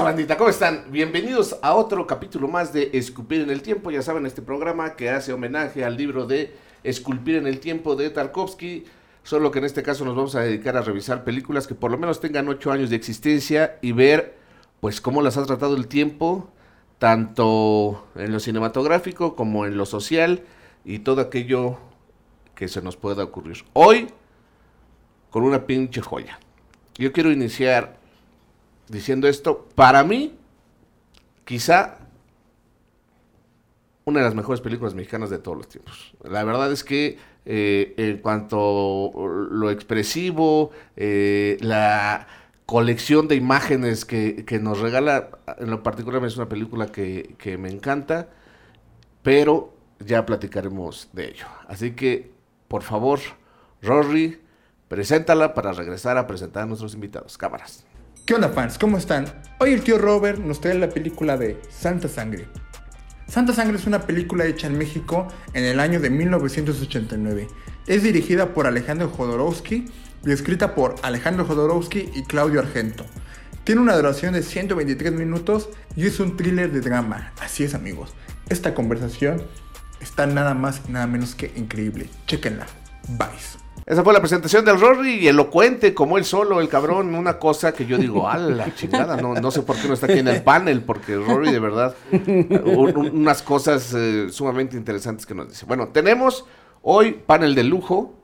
pasa, bandita? ¿Cómo están? Bienvenidos a otro capítulo más de Esculpir en el Tiempo. Ya saben, este programa que hace homenaje al libro de Esculpir en el Tiempo de Tarkovsky. Solo que en este caso nos vamos a dedicar a revisar películas que por lo menos tengan ocho años de existencia y ver, pues, cómo las ha tratado el tiempo, tanto en lo cinematográfico como en lo social y todo aquello que se nos pueda ocurrir. Hoy, con una pinche joya. Yo quiero iniciar diciendo esto. Para mí, quizá una de las mejores películas mexicanas de todos los tiempos. La verdad es que eh, en cuanto lo expresivo, eh, la colección de imágenes que, que, nos regala, en lo particular es una película que, que me encanta, pero ya platicaremos de ello. Así que, por favor, Rory, preséntala para regresar a presentar a nuestros invitados. Cámaras. ¿Qué onda fans? ¿Cómo están? Hoy el tío Robert nos trae la película de Santa Sangre. Santa Sangre es una película hecha en México en el año de 1989. Es dirigida por Alejandro Jodorowsky y escrita por Alejandro Jodorowsky y Claudio Argento. Tiene una duración de 123 minutos y es un thriller de drama. Así es amigos. Esta conversación está nada más y nada menos que increíble. Chequenla. Bye. Esa fue la presentación del Rory y elocuente como él solo, el cabrón, una cosa que yo digo, a la chingada, no, no sé por qué no está aquí en el panel, porque Rory de verdad, unas cosas eh, sumamente interesantes que nos dice. Bueno, tenemos hoy panel de lujo,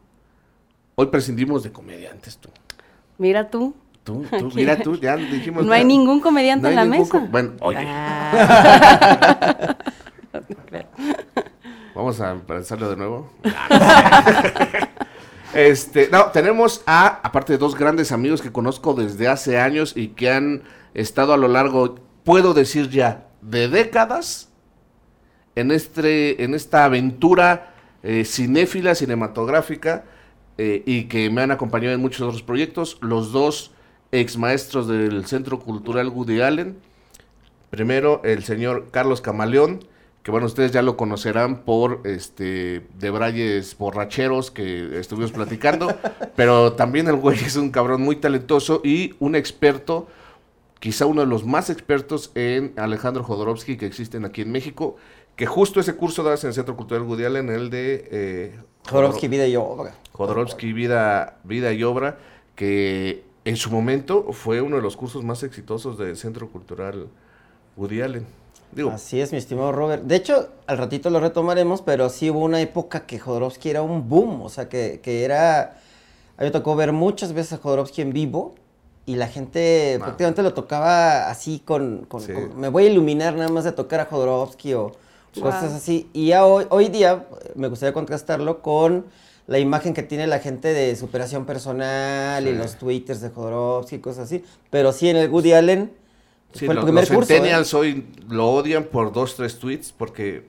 hoy prescindimos de comediantes tú. Mira tú. Tú, tú, mira tú, ya dijimos. No hay ningún comediante en la mesa. Bueno, oye. Vamos a empezarlo de nuevo. Este, no, tenemos a, aparte de dos grandes amigos que conozco desde hace años y que han estado a lo largo, puedo decir ya, de décadas en, este, en esta aventura eh, cinéfila, cinematográfica, eh, y que me han acompañado en muchos otros proyectos. Los dos ex maestros del Centro Cultural Woody Allen. Primero, el señor Carlos Camaleón, que bueno, ustedes ya lo conocerán por este de Brayes borracheros que estuvimos platicando, pero también el güey es un cabrón muy talentoso y un experto, quizá uno de los más expertos en Alejandro Jodorowsky que existen aquí en México, que justo ese curso das en el Centro Cultural Gudial en el de eh, Jodorowsky Vida y Obra. Jodorowsky Vida, Vida y Obra, que en su momento fue uno de los cursos más exitosos del Centro Cultural Woody Allen. Así es, mi estimado Robert. De hecho, al ratito lo retomaremos, pero sí hubo una época que Jodorowsky era un boom, o sea, que, que era... A mí me tocó ver muchas veces a Jodorowsky en vivo y la gente ah. prácticamente lo tocaba así con... me voy a iluminar nada más de tocar a Jodorowsky o cosas así. Y hoy, hoy día me gustaría contrastarlo con la imagen que tiene la gente de superación personal y los twitters de Jodorowsky y cosas así. Pero sí, en el Woody Allen los centennials ¿eh? hoy lo odian por dos, tres tweets porque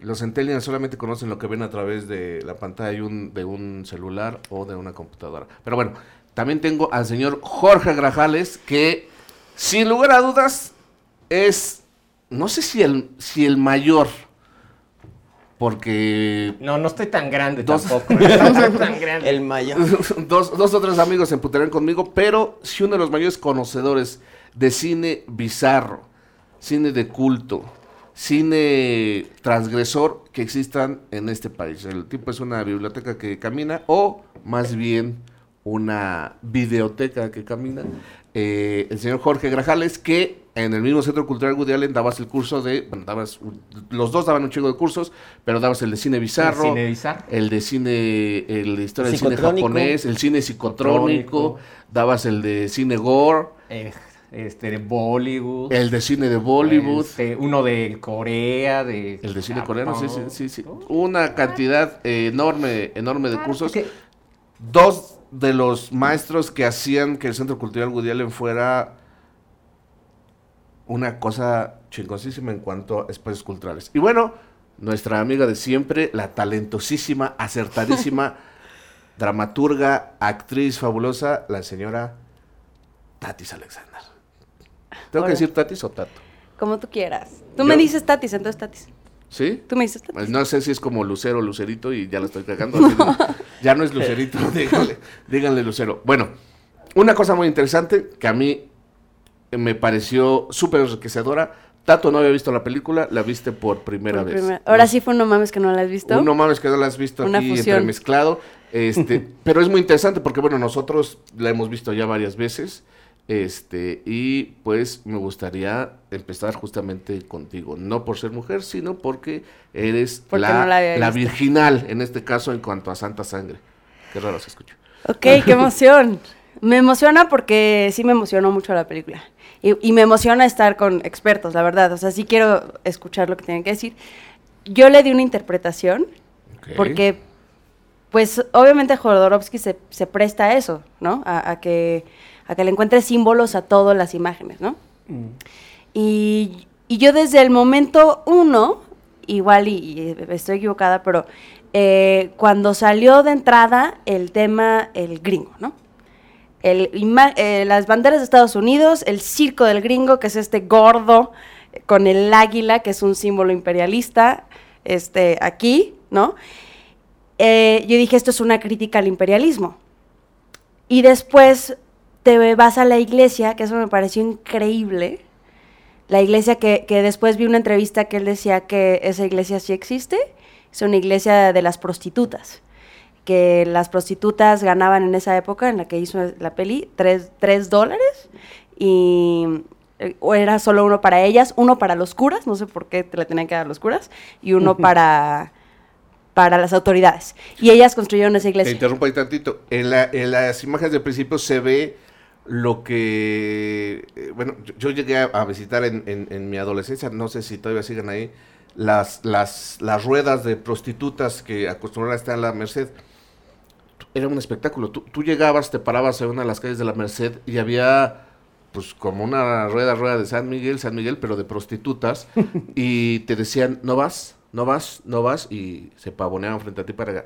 los centennials solamente conocen lo que ven a través de la pantalla de un, de un celular o de una computadora. Pero bueno, también tengo al señor Jorge Grajales que sin lugar a dudas es, no sé si el, si el mayor porque... No, no estoy tan grande tampoco. no soy tan grande. El mayor. dos, dos o tres amigos se emputarán conmigo, pero sí uno de los mayores conocedores de cine bizarro, cine de culto, cine transgresor que existan en este país. El tipo es una biblioteca que camina o más bien una videoteca que camina. Eh, el señor Jorge Grajales, que en el mismo Centro Cultural Woody Allen dabas el curso de, bueno, dabas, los dos daban un chingo de cursos, pero dabas el de cine bizarro, el, cine bizarro? el de cine, el de historia del cine japonés, el cine psicotrónico, dabas el de cine gore. Eh, este de Bollywood. El de cine de Bollywood. Este, uno de Corea, de El de cine coreano, sí, sí, sí, sí. Una cantidad enorme, enorme de cursos. Dos de los maestros que hacían que el Centro Cultural Woody Allen fuera una cosa chingosísima en cuanto a espacios culturales. Y bueno, nuestra amiga de siempre, la talentosísima, acertadísima dramaturga, actriz fabulosa, la señora Tatis Alexander. ¿Tengo que decir Tatis o Tato? Como tú quieras. Tú me dices Tatis, entonces Tatis. ¿Sí? Tú me dices Tatis. Pues no sé si es como Lucero, Lucerito y ya lo estoy cagando. ya no es Lucerito, díganle, díganle Lucero. Bueno, una cosa muy interesante que a mí me pareció súper enriquecedora. Tato no había visto la película, la viste por primera Por vez. primera- Ahora sí fue un no mames que no la has visto. un no mames que no la has visto Una aquí fusión. entremezclado. Este, pero es muy interesante porque, bueno, nosotros la hemos visto ya varias veces. Este, y pues me gustaría empezar justamente contigo. No por ser mujer, sino porque eres Porque la, no la virginal, en este caso, en cuanto a Santa Sangre. Qué raro se escucha. Ok, qué emoción. Me emociona porque sí me emocionó mucho la película. Y, y me emociona estar con expertos, la verdad. O sea, sí quiero escuchar lo que tienen que decir. Yo le di una interpretación porque, pues, obviamente Jodorowsky se, se presta a eso, ¿no? A, a que, a que le encuentre símbolos a todas las imágenes, ¿no? Y, y yo desde el momento uno, igual y, y estoy equivocada, pero eh, cuando salió de entrada el tema, el gringo, ¿no? El eh, las banderas de Estados Unidos, el circo del gringo, que es este gordo eh, con el águila, que es un símbolo imperialista, este, aquí, ¿no? Eh, yo dije, esto es una crítica al imperialismo. Y después te vas a la iglesia, que eso me pareció increíble. La iglesia que, que después vi una entrevista que él decía que esa iglesia sí existe, es una iglesia de las prostitutas. Que las prostitutas ganaban en esa época en la que hizo la peli tres, tres dólares y eh, o era solo uno para ellas, uno para los curas, no sé por qué te le tenían que dar los curas, y uno para, para las autoridades. Y ellas construyeron esa Te iglesia. interrumpo ahí tantito. En, la- en las imágenes del principio se ve lo que... eh, bueno, yo, llegué a, a visitar en, en- en mi adolescencia, no sé si todavía siguen ahí, las, las, las ruedas de prostitutas que acostumbraban a estar en la Merced. Era un espectáculo. Tú, tú llegabas, te parabas en una de las calles de la Merced y había pues como una rueda, rueda de San Miguel, San Miguel, pero de prostitutas, y te decían, no vas, no vas, no vas, y se pavoneaban frente a ti para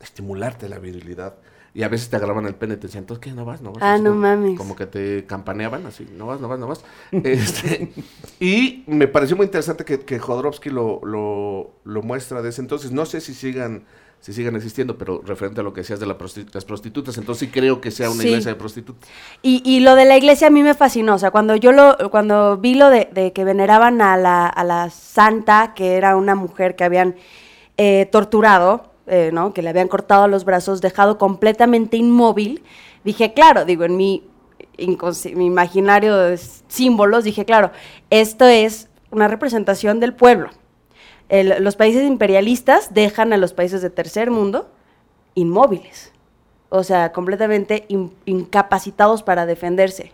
estimularte la virilidad. Y a veces te agarraban el pene y te decían, entonces, ¿qué? ¿No vas? ¿No vas? Ah, no como- mames. Como que te campaneaban así, no vas, no vas, no vas. Este, y me pareció muy interesante que, que Jodorowsky lo, lo, lo muestra de ese entonces. No sé si sigan si sigan existiendo, pero referente a lo que decías de la las prostitutas, entonces sí creo que sea una Sí. iglesia de prostitutas. Y, y lo de la iglesia a mí me fascinó, o sea, cuando yo lo, cuando vi lo de, de que veneraban a la, a la santa, que era una mujer que habían eh, torturado, eh, ¿no? Que le habían cortado los brazos, dejado completamente inmóvil, dije, claro, digo, en mi, imaginario de símbolos, dije, claro, esto es una representación del pueblo. El- los países imperialistas dejan a los países de tercer mundo inmóviles o sea, completamente in- incapacitados para defenderse.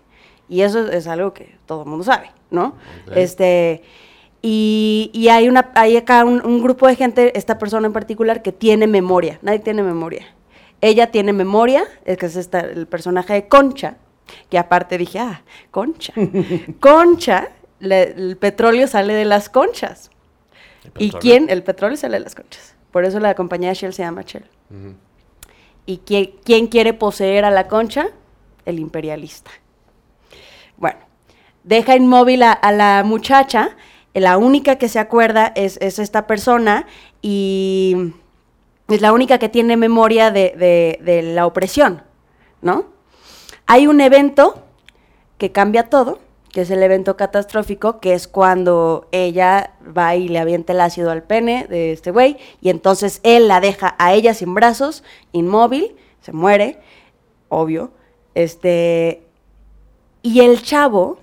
Y eso es algo que todo el mundo sabe, ¿no? Este, y, y hay, una, hay acá un, un grupo de gente, esta persona en particular, que tiene memoria. Nadie tiene memoria. Ella tiene memoria, es que es esta- el personaje de Concha, que aparte dije, ah, Concha. Concha, le- el petróleo sale de las conchas. ¿Y quién? El petróleo sale de las conchas. Por eso la compañía Shell se llama Shell. ¿Y quién, quién quiere poseer a la concha? El imperialista. Bueno, deja inmóvil a, a la muchacha, la única que se acuerda es, es esta persona y es la única que tiene memoria de, de- de la opresión, ¿no? Hay un evento que cambia todo, que es el evento catastrófico, que es cuando ella va y le avienta el ácido al pene de este güey, y entonces él la deja a ella sin brazos, inmóvil, se muere, obvio, este, y el chavo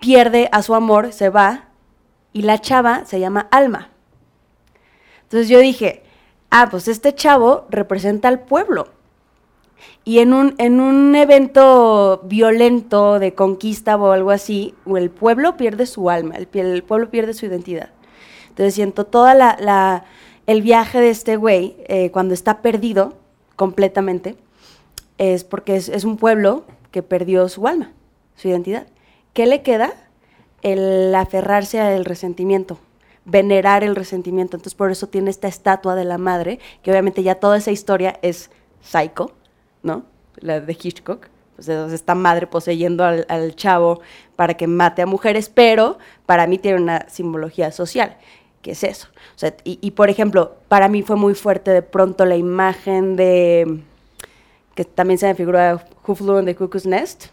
pierde a su amor, se va, y la chava se llama Alma. Entonces yo dije, ah, pues este chavo representa al pueblo. Y en un, en un evento violento de conquista o algo así, el pueblo pierde su alma, el, pueblo pierde su identidad. Entonces siento toda la, el viaje de este güey, eh, cuando está perdido completamente, es porque es un pueblo que perdió su alma, su identidad. ¿Qué le queda? El aferrarse al resentimiento, venerar el resentimiento. Entonces por eso tiene esta estatua de la madre, que obviamente ya toda esa historia es psycho, ¿no? La de Hitchcock. Pues es esta madre poseyendo al, chavo para que mate a mujeres, pero para mí tiene una simbología social, que es eso. Y, y, por ejemplo, para mí fue muy fuerte de pronto la imagen de que también se me figura Who Flew in the Cuckoo's Nest,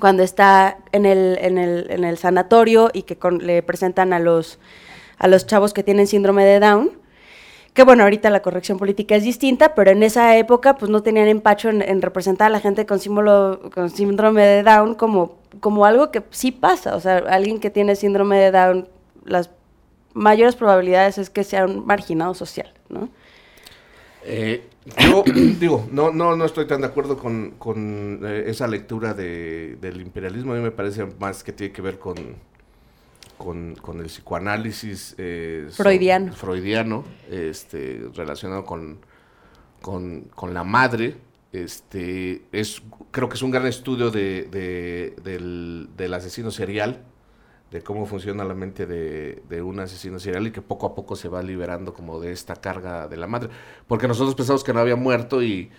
cuando está en el, en el, en el sanatorio y que con- le presentan a los, a los chavos que tienen síndrome de Down. Que bueno, ahorita la corrección política es distinta, pero en esa época pues no tenían empacho en, en representar a la gente con, símbolo, con síndrome de Down como, como algo que sí pasa. O sea, alguien que tiene síndrome de Down, las mayores probabilidades es que sea un marginado social, ¿no? Eh, yo digo, no, no, no estoy tan de acuerdo con, con, eh, esa lectura de, del imperialismo. A mí me parece más que tiene que ver con, con, con el psicoanálisis eh, so- Freudiano. freudiano, este, relacionado con, con, con la madre. Este, es, creo que es un gran estudio de, de- del, del asesino serial, de cómo funciona la mente de, de un asesino serial y que poco a poco se va liberando como de esta carga de la madre. Porque nosotros pensamos que no había muerto y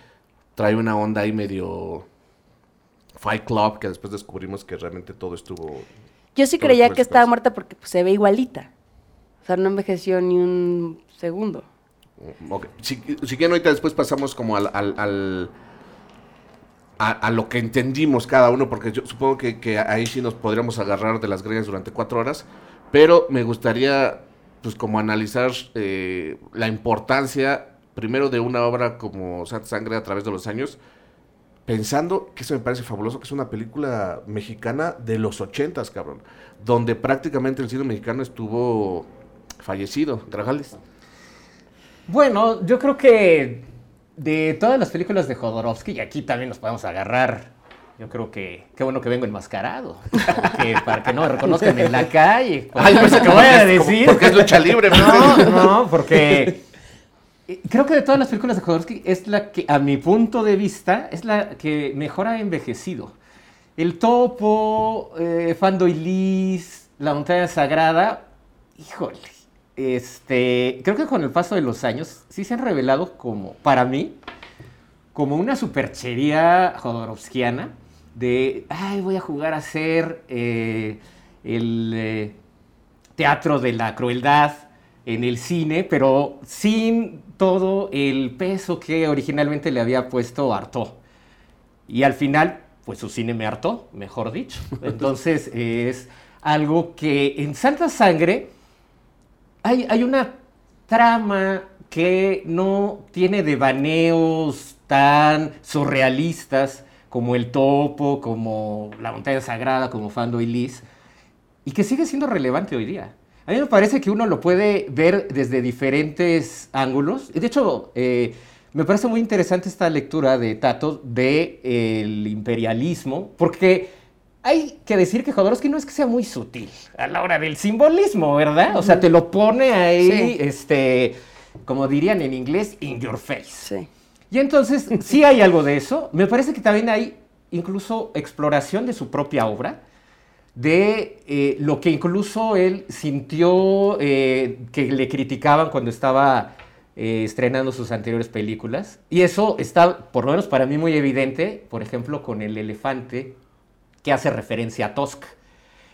trae una onda ahí medio Fight Club, que después descubrimos que realmente todo estuvo... Yo sí creía que estaba muerta porque pues, se ve igualita. O sea, no envejeció ni un segundo. Ok. Si, si quieren ahorita después pasamos como al... al- al- a, lo que entendimos cada uno, porque yo supongo que, ahí sí nos podríamos agarrar de las greñas durante cuatro horas, pero me gustaría pues como analizar eh, la importancia primero de una obra como Santa Sangre a través de los años, pensando que eso me parece fabuloso, que es una película mexicana de los ochentas, cabrón, donde prácticamente el cine mexicano estuvo fallecido. Grajales. Bueno, yo creo que de todas las películas de Jodorowsky, y aquí también nos podemos agarrar, yo creo que qué bueno que vengo enmascarado, porque para que no me reconozcan en la calle. Ay, pensé que que voy a como- decir. porque es lucha libre, No, no, porque eh, creo que de todas las películas de Jodorowsky es la que, a mi punto de vista, es la que mejor ha envejecido. El Topo, eh, Fando y Liz, La Montaña Sagrada, híjole, este, creo que con el paso de los años sí se han revelado como, para mí, como una superchería jodorowskiana de, ay, voy a jugar a ser eh, el eh, teatro de la crueldad en el cine, pero sin todo el peso que originalmente le había puesto Artaud. Y al final, pues su cine me hartó, mejor dicho. Entonces es algo que en Santa Sangre hay, una trama que no tiene devaneos tan surrealistas como El Topo, como La Montaña Sagrada, como Fando y y que sigue siendo relevante hoy día. A mí me parece que uno lo puede ver desde diferentes ángulos. De hecho, eh, me parece muy interesante esta lectura de Tato de eh, el imperialismo, porque hay que decir que Jodorowsky no es que sea muy sutil a la hora del simbolismo, ¿verdad? O sea, te lo pone ahí, Sí. este, como dirían en inglés, in your face. Sí. Y entonces, sí hay algo de eso. Me parece que también hay incluso exploración de su propia obra, de eh, lo que incluso él sintió eh, que le criticaban cuando estaba eh, estrenando sus anteriores películas. Y eso está, por lo menos para mí, muy evidente, por ejemplo, con El Elefante, que hace referencia a Tosca.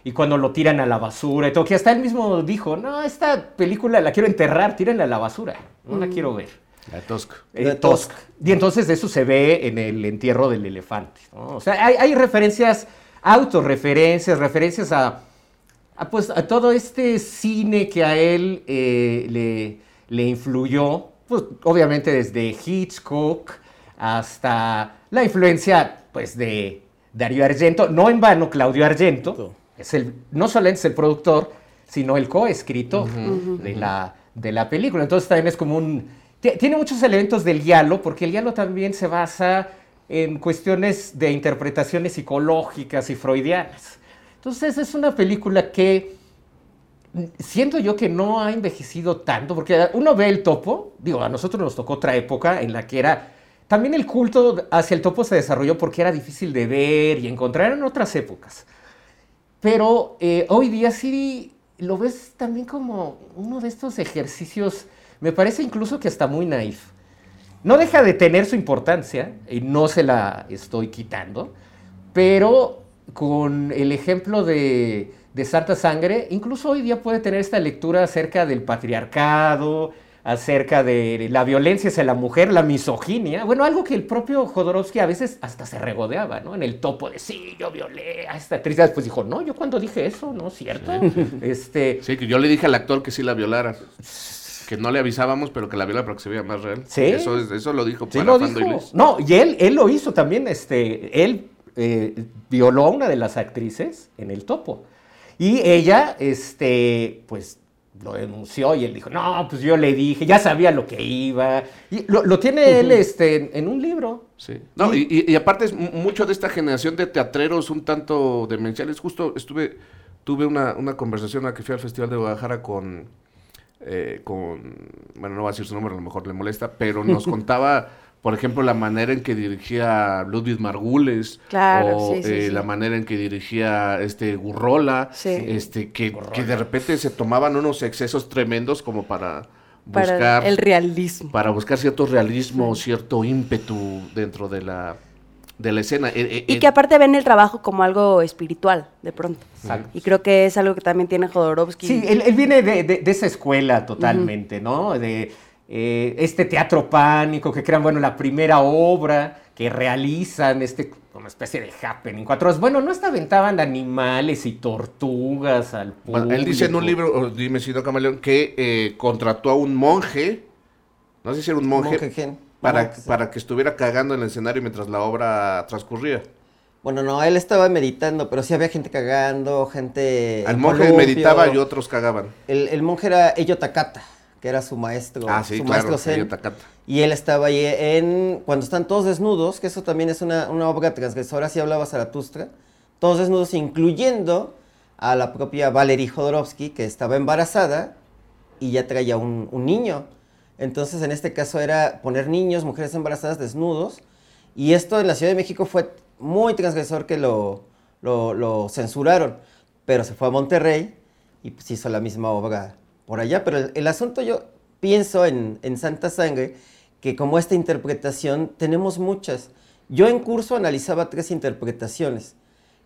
Y cuando lo tiran a la basura y todo, que hasta él mismo dijo, no, esta película la quiero enterrar, tírenla a la basura, no la quiero ver. La Tosca. Eh, Tusk. Y entonces eso se ve en el entierro del elefante. ¿no? O sea, hay, hay referencias, autorreferencias, referencias a, a, pues, a todo este cine que a él eh, le, le influyó, pues obviamente desde Hitchcock hasta la influencia pues, de Darío Argento. No en vano, Claudio Argento es el, no solamente es el productor, sino el coescritor de, la, de la película. Entonces también es como un... ti- Tiene muchos elementos del diálogo, porque el diálogo también se basa en cuestiones de interpretaciones psicológicas y freudianas. Entonces es una película que siento yo que no ha envejecido tanto, porque uno ve el topo, digo, a nosotros nos tocó otra época en la que era, también el culto hacia el topo se desarrolló porque era difícil de ver y encontrar en otras épocas. Pero eh, hoy día sí lo ves también como uno de estos ejercicios, me parece incluso que hasta muy naif. No deja de tener su importancia y no se la estoy quitando, pero con el ejemplo de, de Santa Sangre, incluso hoy día puede tener esta lectura acerca del patriarcado, acerca de la violencia hacia la mujer, la misoginia. Bueno, algo que el propio Jodorowsky a veces hasta se regodeaba, ¿no? En el topo de, sí, yo violé a esta actriz. Después dijo, no, yo cuando dije eso, ¿no? ¿Cierto? Este, Sí, que yo le dije al actor que sí la violara. Que no le avisábamos, pero que la violara para que se viera más real. Sí. Eso, es- eso lo dijo Sí para lo dijo. No, y él, él lo hizo también. Este, él eh, violó a una de las actrices en el topo. Y ella, este, pues, lo denunció y él dijo, no, pues yo le dije, ya sabía lo que iba. Y lo, lo tiene él este, en, en un libro. Sí. No, y, y- y aparte es mu- mucho de esta generación de teatreros un tanto demenciales. Justo estuve, tuve una, una conversación a la que fui al Festival de Guadalajara con, eh, con, bueno, no voy a decir su nombre, a lo mejor le molesta, pero nos contaba, por ejemplo, la manera en que dirigía Ludwig Margules, Claro, o sí, sí, eh, sí. la manera en que dirigía este Gurrola, Sí. este, que, que de repente se tomaban unos excesos tremendos como para Para buscar el realismo. para buscar cierto realismo, cierto ímpetu dentro de la, de la escena. Eh, eh, Y eh, que aparte ven el trabajo como algo espiritual, de pronto. Exacto. Y creo que es algo que también tiene Jodorowsky. Sí, él, él viene de, de- de esa escuela totalmente, ¿no? De eh, este teatro pánico que crean, bueno, la primera obra que realizan, este, una especie de happening. Cuatro horas. Bueno, no hasta aventaban animales y tortugas al público. bueno, él dice en un libro, o dime si no, Camaleón, que eh, contrató a un monje, no sé si era un monje, Monje gen. para, Monje, sí. para que estuviera cagando en el escenario mientras la obra transcurría. Bueno, no, él estaba meditando, pero sí había gente cagando, gente. El monje columpio. meditaba y otros cagaban. El, el monje era Ello Takata, que era su maestro. Ah, sí, su claro, maestro zen. Y él estaba ahí en. Cuando están todos desnudos, que eso también es una, una obra transgresora, si hablaba Zaratustra. Todos desnudos, incluyendo a la propia Valerie Jodorowsky, que estaba embarazada y ya traía un, un niño. Entonces, en este caso era poner niños, mujeres embarazadas desnudos. Y esto en la Ciudad de México fue muy transgresor que lo, lo, lo censuraron. Pero se fue a Monterrey y pues hizo la misma obra por allá. Pero el, el asunto yo pienso en, en Santa Sangre, que como esta interpretación tenemos muchas. Yo en curso analizaba tres interpretaciones,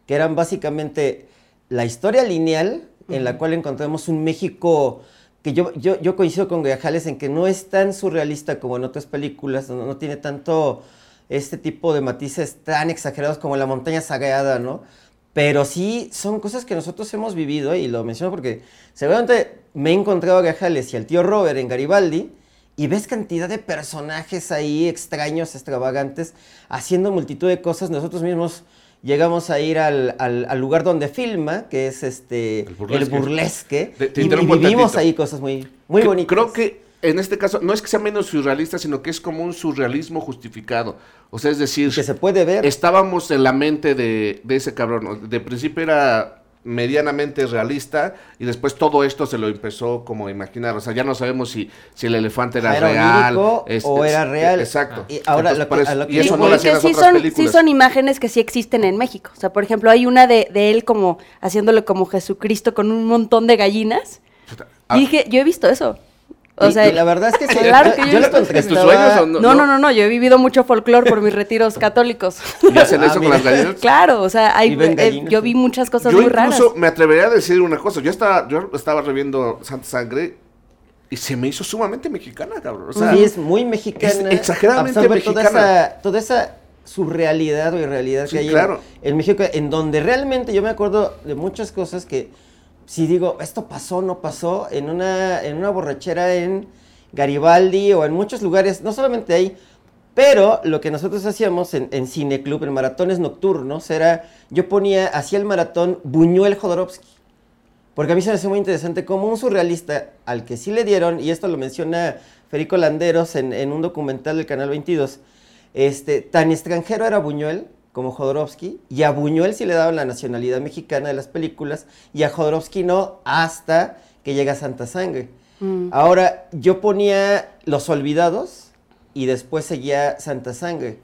que eran básicamente la historia lineal, en la cual encontramos un México que yo, yo, yo coincido con Grajales en que no es tan surrealista como en otras películas, no, no tiene tanto este tipo de matices tan exagerados como la montaña sagrada, ¿no? Pero sí son cosas que nosotros hemos vivido y lo menciono porque seguramente me he encontrado a Grajales y al tío Robert en Garibaldi y ves cantidad de personajes ahí extraños, extravagantes, haciendo multitud de cosas. Nosotros mismos llegamos a ir al, al- al lugar donde filma, que es este El el burlesque. y- vivimos ahí cosas muy, muy Que- bonitas. Creo que en este caso no es que sea menos surrealista, sino que es como un surrealismo justificado. O sea, es decir, que se puede ver. estábamos en la mente de, de ese cabrón. De principio era medianamente realista y después todo esto se lo empezó como a imaginar. O sea, ya no sabemos si, si el elefante era, ¿Era real. onírico o era real? Exacto. Y ahora lo que- a lo que y eso no lo que las sí otras son, películas. sí son imágenes que sí existen en México. O sea, por ejemplo, hay una de, de él como haciéndole como Jesucristo con un montón de gallinas. Ah, Y dije, yo he visto eso. O Y- sea, y la verdad es que sí, claro que yo yo lo. ¿En tus sueños o no? No, no, no, no, yo he vivido mucho folclore por mis retiros católicos. ¿Y hacen Ah, eso con las gallinas? claro, o sea, hay, eh, yo vi muchas cosas Yo muy raras. incluso me atrevería a decir una cosa. Yo estaba, yo estaba reviendo Santa Sangre y se me hizo sumamente mexicana, cabrón. O sea, sí, es muy mexicana. es exageradamente absorbe Toda mexicana. esa, toda esa surrealidad o irrealidad Sí, que hay en- claro. en, México, en donde realmente yo me acuerdo de muchas cosas que si digo, esto pasó, no pasó, en una, en una borrachera en Garibaldi o en muchos lugares, no solamente ahí, pero lo que nosotros hacíamos en, en Cineclub, en maratones nocturnos, era, yo ponía, hacía el maratón Buñuel Jodorowsky. Porque a mí se me hace muy interesante como un surrealista al que sí le dieron, y esto lo menciona Federico Landeros en, en un documental del Canal 22, este, tan extranjero era Buñuel como Jodorowsky, y a Buñuel sí le daban la nacionalidad mexicana de las películas, y a Jodorowsky no, hasta que llega Santa Sangre. Mm. Ahora, yo ponía Los Olvidados y después seguía Santa Sangre.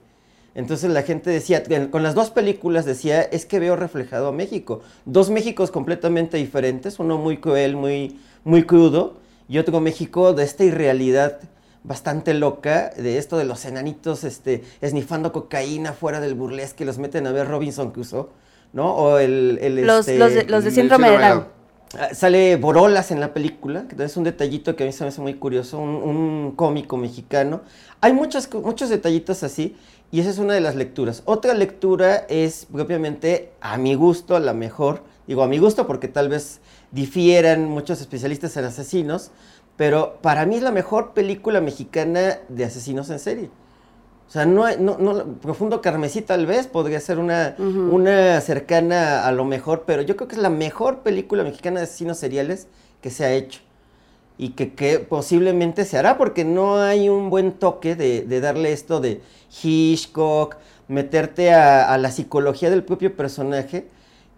Entonces la gente decía, con las dos películas decía, es que veo reflejado a México. Dos Méxicos completamente diferentes, uno muy cruel, muy, muy crudo, y otro México de esta irrealidad bastante loca, de esto de los enanitos este, esnifando cocaína fuera del burlesque, los meten a ver Robinson Crusoe, ¿no? O el... el, Los, este, los de, los de síndrome de Down. Ah, Sale Borolas en la película, que es un detallito que a mí se me hace muy curioso, un, un cómico mexicano. Hay muchas, co- muchos detallitos así, y esa es una de las lecturas. Otra lectura es propiamente, a mi gusto, la mejor. Digo a mi gusto porque tal vez difieran muchos especialistas en asesinos, pero para mí es la mejor película mexicana de asesinos en serie. O sea, no, no, no, Profundo Carmesí tal vez podría ser una, una cercana a lo mejor, pero yo creo que es la mejor película mexicana de asesinos seriales que se ha hecho. Y que, que posiblemente se hará porque no hay un buen toque de, de darle esto de Hitchcock, meterte a, a la psicología del propio personaje,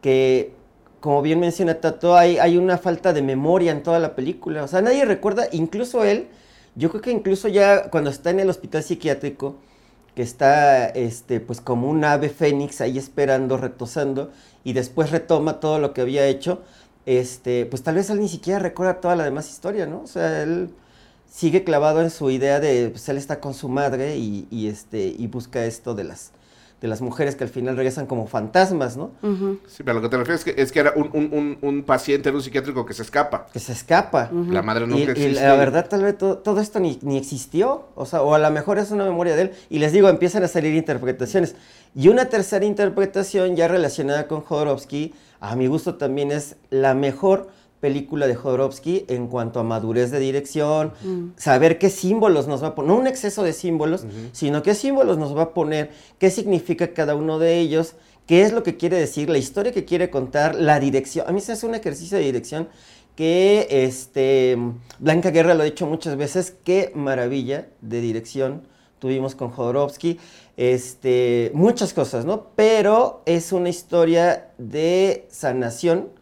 que como bien menciona Tato, hay, hay una falta de memoria en toda la película. O sea, nadie recuerda, incluso él, yo creo que incluso ya cuando está en el hospital psiquiátrico, que está este, pues como un ave fénix ahí esperando, retosando, y después retoma todo lo que había hecho, este, pues tal vez él ni siquiera recuerda toda la demás historia, ¿no? O sea, él sigue clavado en su idea de, pues él está con su madre y, y, este, y busca esto de las, de las mujeres que al final regresan como fantasmas, ¿no? Sí, pero lo que te refieres es que, es que era un, un, un, un paciente en un psiquiátrico que se escapa. Que se escapa. La madre Y, nunca y existe. la verdad, tal vez todo, todo esto ni, ni existió, o sea, o a lo mejor es una memoria de él, y les digo, empiezan a salir interpretaciones. Y una tercera interpretación ya relacionada con Jodorowsky, a mi gusto también es la mejor película de Jodorowsky en cuanto a madurez de dirección, saber qué símbolos nos va a poner, no un exceso de símbolos, sino qué símbolos nos va a poner, qué significa cada uno de ellos, qué es lo que quiere decir, la historia que quiere contar, la dirección. A mí se hace un ejercicio de dirección que este, Blanca Guerra lo ha dicho muchas veces, qué maravilla de dirección tuvimos con Jodorowsky, este, muchas cosas, ¿no? Pero es una historia de sanación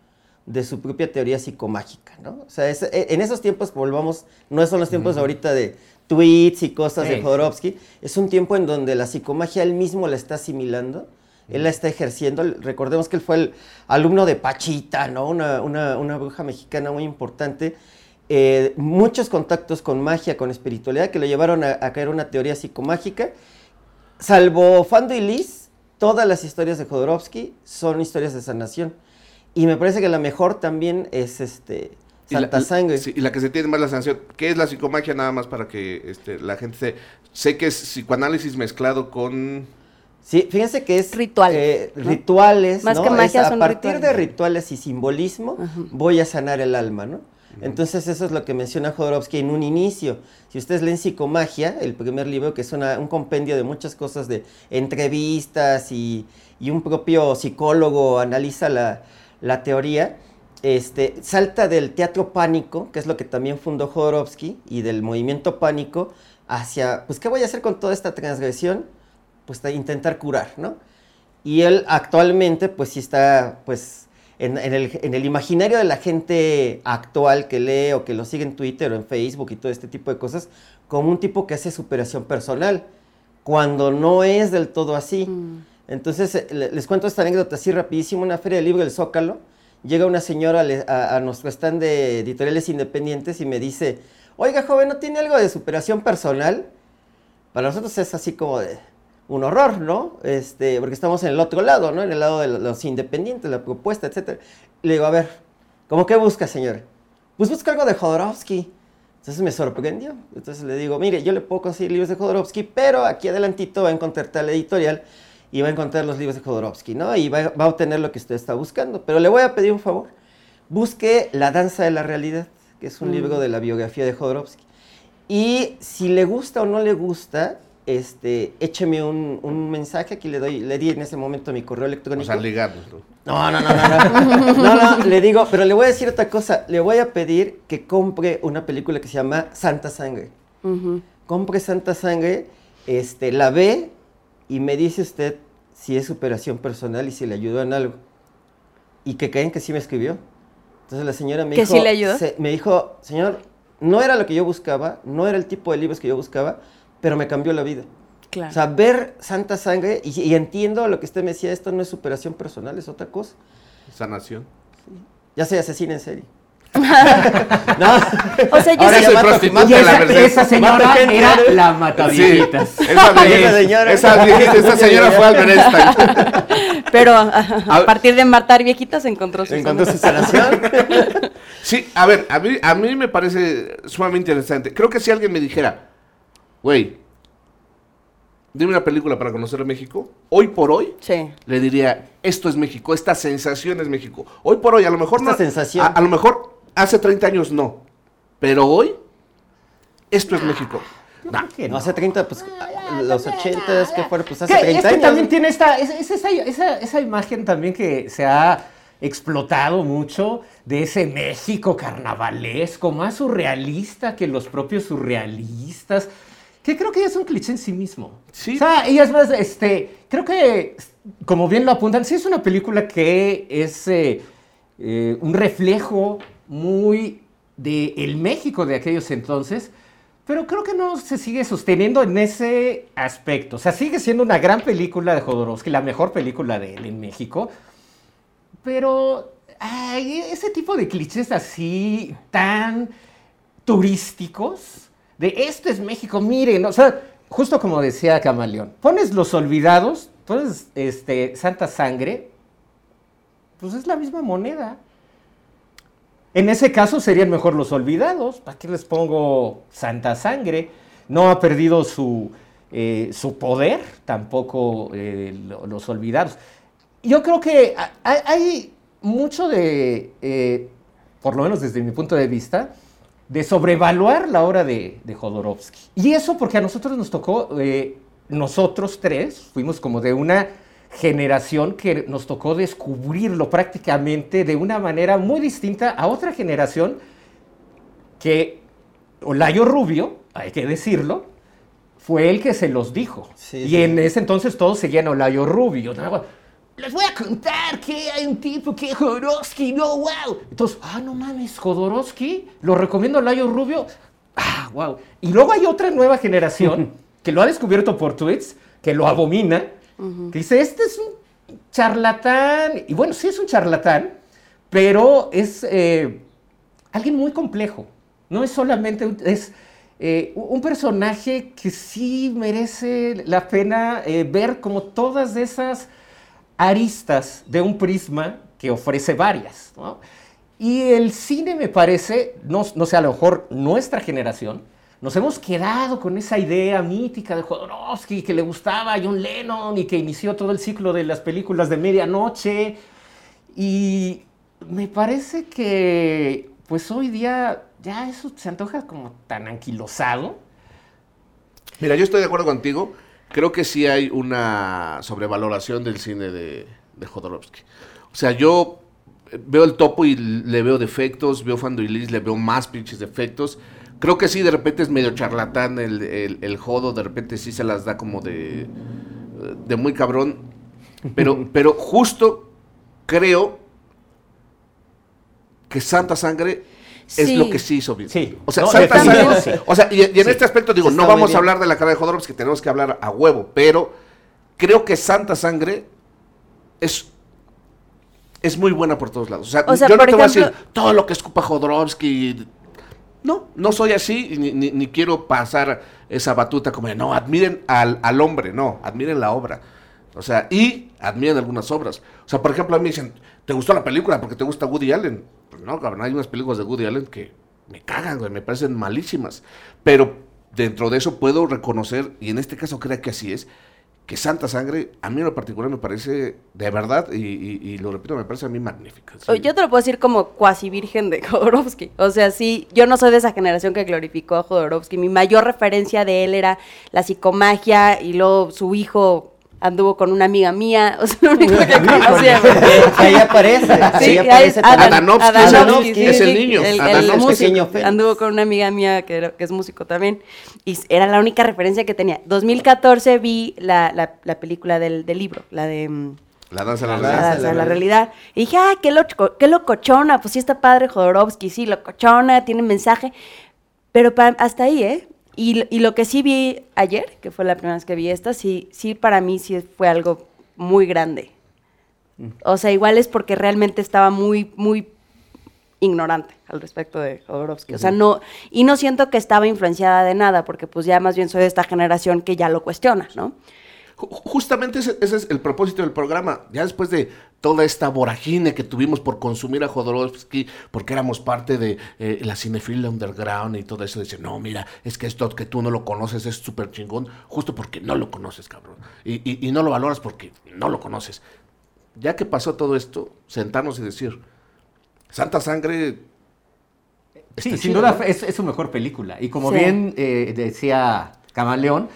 de su propia teoría psicomágica, ¿no? O sea, es- e- en esos tiempos, volvamos, no son los tiempos ahorita de tweets y cosas Sí, de. Jodorowsky, es un tiempo en donde la psicomagia él mismo la está asimilando, él la está ejerciendo. Recordemos que él fue el alumno de Pachita, ¿no? Una, una, una bruja mexicana muy importante. Eh, muchos contactos con magia, con espiritualidad, que lo llevaron a, a crear una teoría psicomágica. Salvo Fando y Liz, todas las historias de Jodorowsky son historias de sanación. Y me parece que la mejor también es este Y la- Santa Sangre. sí, y la que se tiene más la sanción. ¿Qué es la psicomagia? Nada más para que este, la gente se... Sé que es psicoanálisis mezclado con... Sí, fíjense que es Rituales, eh, ¿no? rituales, Más ¿no? que magia, Es a son partir de rituales. rituales y simbolismo voy a sanar el alma, ¿no? Entonces eso es lo que menciona Jodorowsky en un inicio. Si ustedes leen Psicomagia, el primer libro, que es una- un compendio de muchas cosas de entrevistas y, y un propio psicólogo analiza la, la teoría, este, salta del teatro pánico, que es lo que también fundó Jodorowsky, y del movimiento pánico, hacia, pues, ¿qué voy a hacer con toda esta transgresión? Pues intentar curar, ¿no? Y él actualmente, pues sí está, pues, en, el, imaginario de la gente actual que lee o que lo sigue en Twitter o en Facebook y todo este tipo de cosas, como un tipo que hace superación personal, cuando no es del todo así. Entonces, eh, le- les cuento esta anécdota así rapidísimo, una feria de libro del Zócalo, llega una señora a, a nuestro stand de editoriales independientes y me dice, oiga joven, ¿no tiene algo de superación personal? Para nosotros es así como de un horror, ¿no? Este, porque estamos en el otro lado, ¿no? En el lado de los independientes, la propuesta, etcétera. Le digo, a ver, ¿cómo qué busca, señor? Pues busca algo de Jodorowsky. Entonces me sorprendió. Entonces le digo, mire, yo le puedo conseguir libros de Jodorowsky, pero aquí adelantito va a encontrar tal editorial y va a encontrar los libros de Jodorowsky, ¿no? Y va, va a obtener lo que usted está buscando. Pero le voy a pedir un favor. Busque La danza de la realidad, que es un libro de la biografía de Jodorowsky. Y si le gusta o no le gusta, este, écheme un, un mensaje. Aquí le doy, le di en ese momento mi correo O electrónico. sea, ligarnos, ¿no? No, no, no, no, no. No, no, le digo, pero le voy a decir otra cosa. Le voy a pedir que compre una película que se llama Santa Sangre. Ujú. Compre Santa Sangre, este, la ve y me dice usted si es superación personal y si le ayudó en algo. Y que creen que sí me escribió. Entonces la señora me ¿Que dijo... sí le ayudó? se- me dijo, señor, no era lo que yo buscaba, no era el tipo de libros que yo buscaba, pero me cambió la vida. Claro. O sea, ver Santa Sangre, y, y entiendo lo que usted me decía, esto no es superación personal, es otra cosa. Sanación. Ya soy asesina en serie. No. O sea, yo Ahora soy mato- prostituta Y de la esa, señora gente, era ¿no? la Sí, mataviejitas. esa, señora. esa viejita- esa señora fue al pero a, A- partir de matar viejitas encontró su Encontró su zona. sanación. Sí, a ver, a mí, a mí me parece sumamente interesante. Creo que si alguien me dijera, güey, dime una película para conocer México, hoy por hoy, Sí. le diría, esto es México, esta sensación es México. Hoy por hoy, a lo mejor Esta no. sensación. A, a lo mejor hace 30 años no. Pero hoy, esto es México. Nah, que No, hace 30, pues los 80 que fueron, pues hace Que 30 es que años. también tiene esta, es, es esa, esa- esa imagen también que se ha explotado mucho de ese México carnavalesco, más surrealista que los propios surrealistas, que creo que ya es un cliché en sí mismo. Sí. O sea, y es más, este, creo que, como bien lo apuntan, sí es una película que es eh, eh, un reflejo muy de el México de aquellos entonces, pero creo que no se sigue sosteniendo en ese aspecto. O sea, sigue siendo una gran película de Jodorowsky, la mejor película de él en México, pero ay, ese tipo de clichés así tan turísticos, de esto es México, miren, o sea, justo como decía Camaleón, pones Los Olvidados, pones este, Santa Sangre, pues es la misma moneda. En ese caso serían mejor Los Olvidados, ¿para qué les pongo Santa Sangre? No ha perdido su, eh, su poder, tampoco eh, lo- Los Olvidados. Yo creo que ha- hay, mucho de, eh, por lo menos desde mi punto de vista, de sobrevaluar la obra de, de Jodorowsky. Y eso porque a nosotros nos tocó, nosotros tres, fuimos como de una generación que nos tocó descubrirlo prácticamente de una manera muy distinta a otra generación que Olayo Rubio, hay que decirlo, fue el que se los dijo. Sí, y sí. en ese entonces todos seguían Olayo Rubio. ¿no? Les voy a contar que hay un tipo que es Jodorowsky, no, wow. Entonces, ah, no mames, Jodorowsky, lo recomiendo Olayo Rubio. Ah, wow. Y luego hay otra nueva generación que lo ha descubierto por tweets, que lo abomina, que dice, este es un charlatán. Y bueno, sí es un charlatán, pero es eh, alguien muy complejo. No es solamente, un- es eh, un personaje que sí merece la pena eh, ver como todas esas aristas de un prisma que ofrece varias. Y el cine me parece, no, no sé, a lo mejor nuestra generación, nos hemos quedado con esa idea mítica de Jodorowsky que le gustaba a John Lennon y que inició todo el ciclo de las películas de medianoche. Y me parece que, pues hoy día ya eso se antoja como tan anquilosado. Mira, yo estoy de acuerdo contigo. Creo que sí hay una sobrevaloración del cine de, de Jodorowsky. O sea, yo eh, veo el topo y le veo defectos, veo Liz, le veo más pinches defectos. Creo que sí, de repente es medio charlatán el, el, el Jodo, de repente sí se las da como de, de muy cabrón. Pero, pero justo creo que Santa Sangre es Sí. lo que sí hizo bien. Sí. O sea, No, Santa Sangre. sí. O sea, y, y en este aspecto digo, no vamos a hablar de la cara de Jodorowsky, tenemos que hablar a huevo, pero creo que Santa Sangre es es muy buena por todos lados. O sea, O sea, yo no te voy a decir todo lo que escupa Jodorowsky. No, no soy así ni, ni- ni quiero pasar esa batuta como de, no, admiren al, al hombre, no, admiren la obra. O sea, y admiren algunas obras. O sea, por ejemplo, a mí dicen, ¿te gustó la película porque te gusta Woody Allen? Pues no, cabrón, hay unas películas de Woody Allen que me cagan, güey, me parecen malísimas. Pero dentro de eso puedo reconocer, y en este caso creo que así es, que Santa Sangre, a mí en lo particular me parece, de verdad, y, y- y lo repito, me parece a mí magnífica. Yo te lo puedo decir como cuasi virgen de Jodorowsky. O sea, sí, yo no soy de esa generación que glorificó a Jodorowsky. Mi mayor referencia de él era la psicomagia y luego su hijo anduvo con una amiga mía. O sea, lo único que conocía. Ahí aparece. Sí, ahí aparece Adanovsky, Adanovsky, es el- es el niño, El, el Adanovsky. músico. Pequeño Félix. Anduvo con una amiga mía que, era- que es músico también. Y era la única referencia que tenía. 2014 vi la, la- la película del, del libro, la de... mm, La danza de la La la, realidad. danza de la la realidad. Y dije, ah, qué, loco, qué locochona, pues sí está padre Jodorowsky, sí, locochona, tiene mensaje. Pero pa- hasta ahí, ¿eh? Y, lo- y lo que sí vi ayer, que fue la primera vez que vi esta, sí, sí para mí sí fue algo muy grande. O sea, igual es porque realmente estaba muy, muy ignorante al respecto de Jodorowsky. O sea, no, y no siento que estaba influenciada de nada, porque pues ya más bien soy de esta generación que ya lo cuestiona, ¿no? Ju- Justamente ese, ese es el propósito del programa. Ya después de toda esta voragine que tuvimos por consumir a Jodorowsky, porque éramos parte de eh, la cinefilia underground y todo eso, decir, no, mira, es que esto que tú no lo conoces es súper chingón, justo porque no lo conoces, cabrón. Y, y- y no lo valoras porque no lo conoces. Ya que pasó todo esto, sentarnos y decir, Santa Sangre... Sí, sin duda ¿no? es, es su mejor película. Y como Sí. bien eh, decía Camaleón,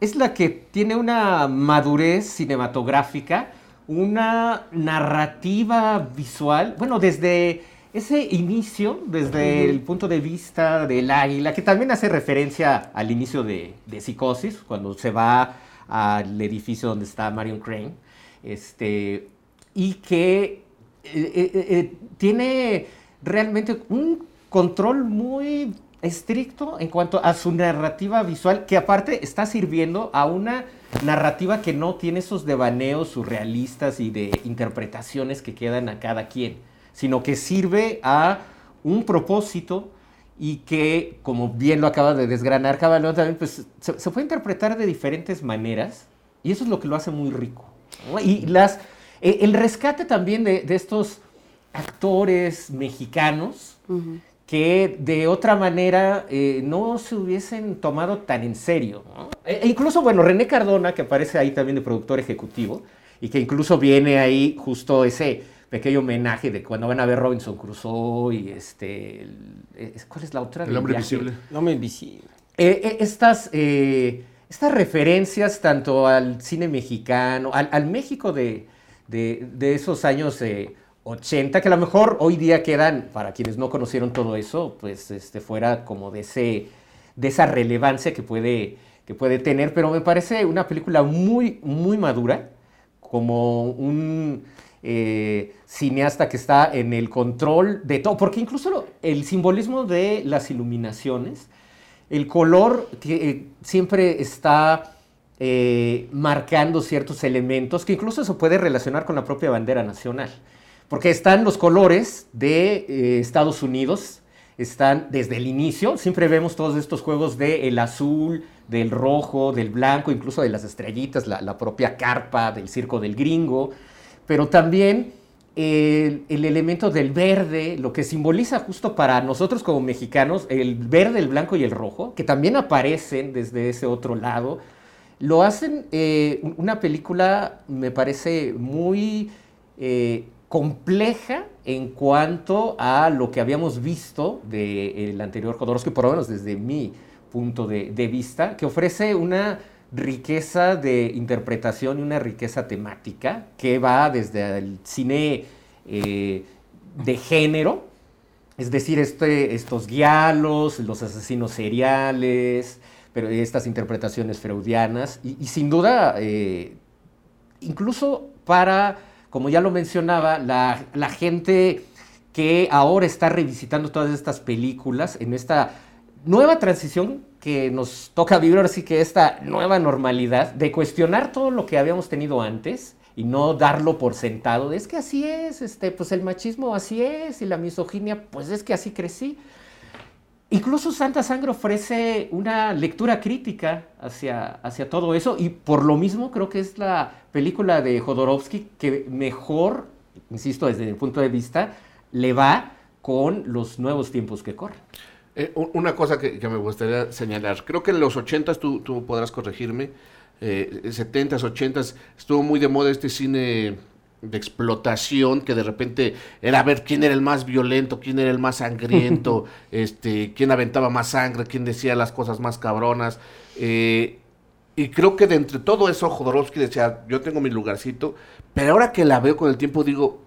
es la que tiene una madurez cinematográfica, una narrativa visual, bueno, desde ese inicio, desde el punto de vista del águila, que también hace referencia al inicio de, de Psicosis, cuando se va al edificio donde está Marion Crane, este, y que eh, eh, eh, tiene realmente un control muy estricto en cuanto a su narrativa visual, que aparte está sirviendo a una narrativa que no tiene esos devaneos surrealistas y de interpretaciones que quedan a cada quien, sino que sirve a un propósito y que, como bien lo acaba de desgranar Caballón también, pues se, se puede interpretar de diferentes maneras y eso es lo que lo hace muy rico. Y las, eh, el rescate también de estos actores mexicanos que de otra manera eh, no se hubiesen tomado tan en serio. ¿no? E- e incluso, bueno, René Cardona, que aparece ahí también de productor ejecutivo, y que incluso viene ahí justo ese pequeño homenaje de cuando van a ver Robinson Crusoe y este... el- ¿Cuál es la otra? El hombre viaje. visible. No me invisible. Eh, eh, estas, eh, estas referencias tanto al cine mexicano, al, al México de, de- de esos años eh, 80, que a lo mejor hoy día quedan, para quienes no conocieron todo eso, pues este, fuera como de, ese, de esa relevancia que puede, que puede tener, pero me parece una película muy, muy madura, como un eh, cineasta que está en el control de todo, porque incluso el simbolismo de las iluminaciones, el color que eh, siempre está eh, marcando ciertos elementos, que incluso se puede relacionar con la propia bandera nacional, porque están los colores de eh, Estados Unidos, están desde el inicio, siempre vemos todos estos juegos del azul, del rojo, del blanco, incluso de las estrellitas, la, propia carpa del circo del gringo, pero también el, el elemento del verde, lo que simboliza justo para nosotros como mexicanos, el verde, el blanco y el rojo, que también aparecen desde ese otro lado, lo hacen eh, una película, me parece, muy eh, compleja en cuanto a lo que habíamos visto del anterior Jodorowsky, por lo menos desde mi punto de, de vista, que ofrece una riqueza de interpretación y una riqueza temática que va desde el cine eh, de género, es decir, este, estos guialos, los asesinos seriales, pero estas interpretaciones freudianas, y, y sin duda, eh, incluso para, como ya lo mencionaba, la, gente que ahora está revisitando todas estas películas en esta nueva transición que nos toca vivir ahora sí que esta nueva normalidad de cuestionar todo lo que habíamos tenido antes y no darlo por sentado. Es que así es, este, pues el machismo así es y la misoginia, pues es que así crecí. Incluso Santa Sangre ofrece una lectura crítica hacia, hacia todo eso y por lo mismo creo que es la película de Jodorowsky que mejor, insisto, desde mi punto de vista, le va con los nuevos tiempos que corren. Eh, una cosa que, me gustaría señalar, creo que en los 80s tú, tú podrás corregirme, eh, 70s, 80s, estuvo muy de moda este cine de explotación que de repente era ver quién era el más violento, quién era el más sangriento, este, quién aventaba más sangre, quién decía las cosas más cabronas. eh, y creo que de entre todo eso Jodorowsky decía, yo tengo mi lugarcito, pero ahora que la veo con el tiempo digo,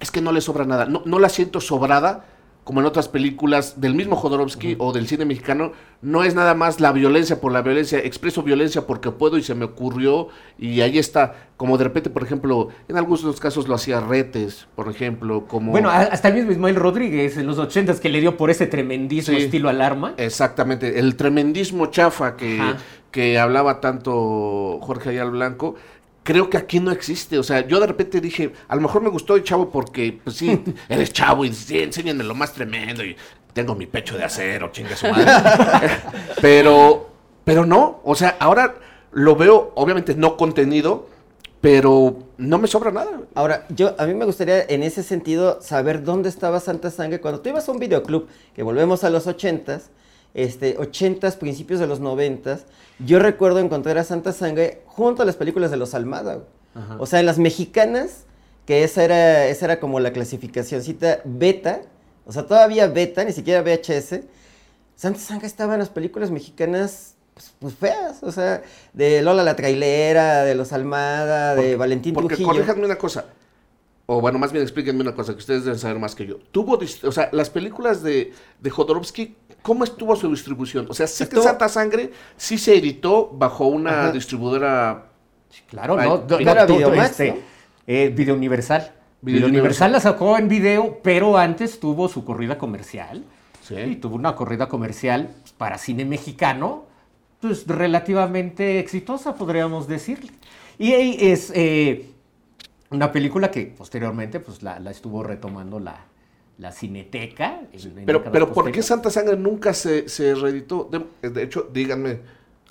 es que no le sobra nada. No, no la siento sobrada como en otras películas del mismo Jodorowsky o del cine mexicano. No es nada más la violencia por la violencia. Expreso violencia porque puedo y se me ocurrió y ahí está. Como de repente, por ejemplo, en algunos de los casos lo hacía Retes, por ejemplo, como... Bueno, hasta el mismo Ismael Rodríguez en los ochentas que le dio por ese tremendísimo Sí. estilo alarma. Exactamente, el tremendismo chafa que, Ajá. que hablaba tanto Jorge Ayala Blanco, creo que aquí no existe. O sea, yo de repente dije, a lo mejor me gustó el chavo porque, pues sí, eres chavo y sí, enséñenme lo más tremendo y tengo mi pecho de acero, chingue su madre. pero, pero no, o sea, ahora lo veo, obviamente no contenido, pero no me sobra nada. Ahora, yo a mí me gustaría en ese sentido saber dónde estaba Santa Sangre cuando tú ibas a un videoclub, que volvemos a los ochentas, este, ochentas, principios de los noventas, yo recuerdo encontrar a Santa Sangre junto a las películas de los Almada. O sea, en las mexicanas, que esa era, esa era como la clasificacióncita beta, o sea, todavía beta, ni siquiera VHS. Santa Sangre estaba en las películas mexicanas pues, pues, feas, o sea, de Lola la trailera, de los Almada, de Valentín Porque Trujillo. corríjanme una cosa. O bueno, más bien explíquenme una cosa que ustedes deben saber más que yo. Tuvo, o sea, las películas de, de Jodorowsky, ¿cómo estuvo su distribución? O sea, sé que Santa Sangre sí se editó bajo una Ajá. distribuidora. Sí, claro, Ay, ¿no? ¿no era tú, Videomax, este, no? eh, Video Universal. Video Video Universal. Universal la sacó en video, pero antes tuvo su corrida comercial. Sí. Y tuvo una corrida comercial para cine mexicano, pues relativamente exitosa, podríamos decirle. Y es eh, una película que posteriormente pues, la, la estuvo retomando la, la Cineteca. en- Pero, pero ¿por qué. Santa Sangre nunca se, se reeditó? De, de hecho, díganme,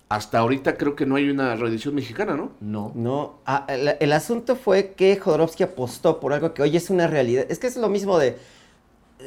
hasta ahorita creo que no hay una reedición mexicana, ¿no? No. No, ah, el, el asunto fue que Jodorowsky apostó por algo que hoy es una realidad. Es que es lo mismo de...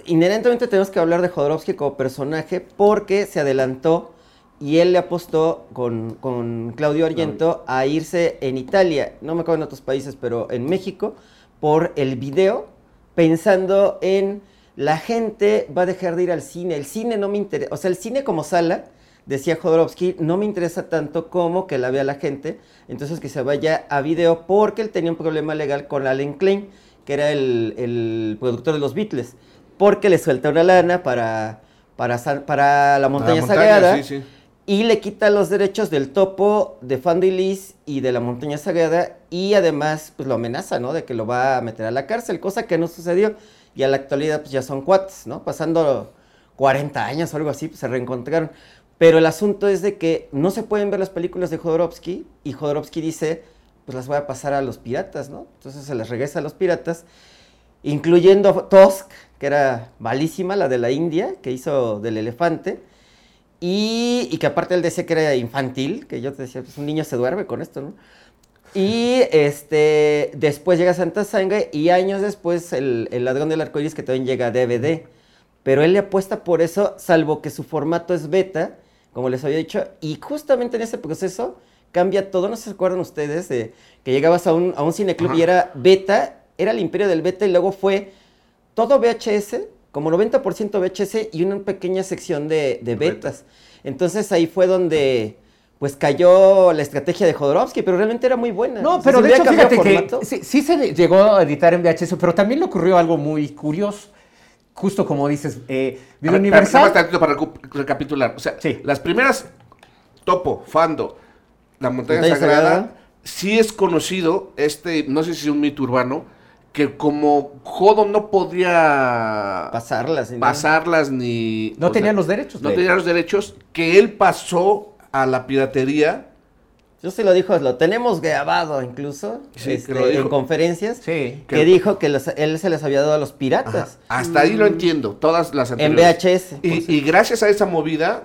Inherentemente tenemos que hablar de Jodorowsky como personaje porque se adelantó y él le apostó con, con Claudio Argento a irse en Italia, no me acuerdo en otros países, pero en México, por el video, pensando en la gente va a dejar de ir al cine. El cine no me interesa, o sea, el cine como sala, decía Jodorowsky, no me interesa tanto como que la vea la gente, entonces que se vaya a video porque él tenía un problema legal con Allen Klein, que era el, el productor de los Beatles, porque le suelta una lana para, para, la montaña, sagrada sí, sí. y le quita los derechos del topo de Fandy Lis y de la montaña sagrada y además pues lo amenaza, ¿no? De que lo va a meter a la cárcel, cosa que no sucedió y a la actualidad pues ya son cuates, ¿no? Pasando 40 años o algo así, pues se reencontraron. Pero el asunto es de que no se pueden ver las películas de Jodorowsky y Jodorowsky dice, pues las voy a pasar a los piratas, ¿no? Entonces se las regresa a los piratas, incluyendo Tusk, que era malísima, la de la India, que hizo del elefante. Y, y que aparte él decía que era infantil, que yo te decía, pues un niño se duerme con esto, ¿no? Y este, después llega Santa Sangre y años después el, el Ladrón del Arcoíris que también llega a DVD. Pero él le apuesta por eso, salvo que su formato es beta, como les había dicho, y justamente en ese proceso cambia todo. No se acuerdan ustedes de que llegabas a un, a un cineclub y era beta, era el imperio del beta y luego fue todo VHS, como 90% VHS y una pequeña sección de, de Beta. betas. Entonces ahí fue donde pues cayó la estrategia de Jodorowsky, pero realmente era muy buena. No, pero de hecho, fíjate que sí, sí se le- llegó a editar en VHS, pero también le ocurrió algo muy curioso. Justo como dices, eh, Video ver, Universal. tantito para recapitular. O sea, Sí. las primeras, Topo, Fando, La Montaña Montaña Sagrada, Sagrada. sí es conocido, este, no sé si es un mito urbano, que como Jodo no podía pasarlas. ¿no? pasarlas ni... No o tenía sea, los derechos. No de- tenía los derechos, que él pasó a la piratería. Yo sí lo dijo, lo tenemos grabado incluso Sí, este, que lo dijo. en conferencias, Sí. que Que- dijo que los- él se les había dado a los piratas Hasta ahí lo entiendo, todas las en anteriores. VHS. por Y, gracias a esa movida,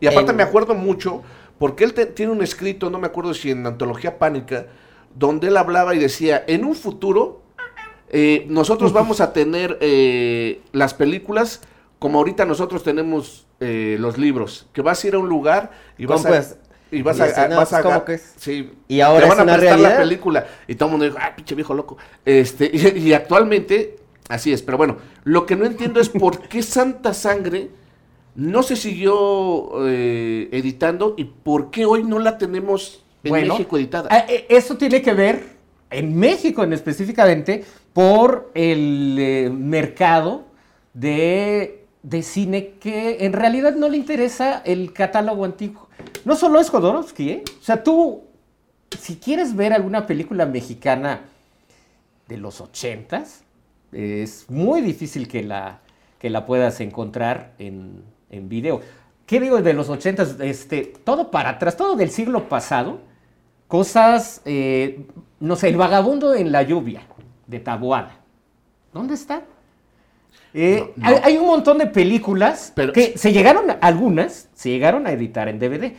y aparte En- me acuerdo mucho, porque él te- tiene un escrito, no me acuerdo si en Antología Pánica, donde él hablaba y decía, en un futuro, eh, nosotros vamos a tener eh, las películas como ahorita nosotros tenemos eh, los libros, que vas a ir a un lugar y vas a... Y vas y a, así, a- no, vas a- ¿cómo que es? sí, Y ahora te es van a una prestar la realidad. película. Y todo el mundo dijo, ah, pinche viejo loco. Este, y, y actualmente, así es. Pero bueno, lo que no entiendo es por qué Santa Sangre no se siguió eh, editando y por qué hoy no la tenemos en Bueno, México editada. eh, Eso tiene que ver, en México en específicamente, por el eh, mercado de, de cine que en realidad no le interesa el catálogo antiguo. No solo es Jodorowsky, ¿eh? O sea, tú, si quieres ver alguna película mexicana de los ochentas, es muy difícil que la, que la puedas encontrar en, en video. ¿Qué digo de los ochentas? Este, todo para atrás, todo del siglo pasado, cosas, eh, no sé, el vagabundo en la lluvia de Taboada. ¿Dónde está? Eh, No, no. Hay, un montón de películas Pero- que se llegaron, algunas se llegaron a editar en DVD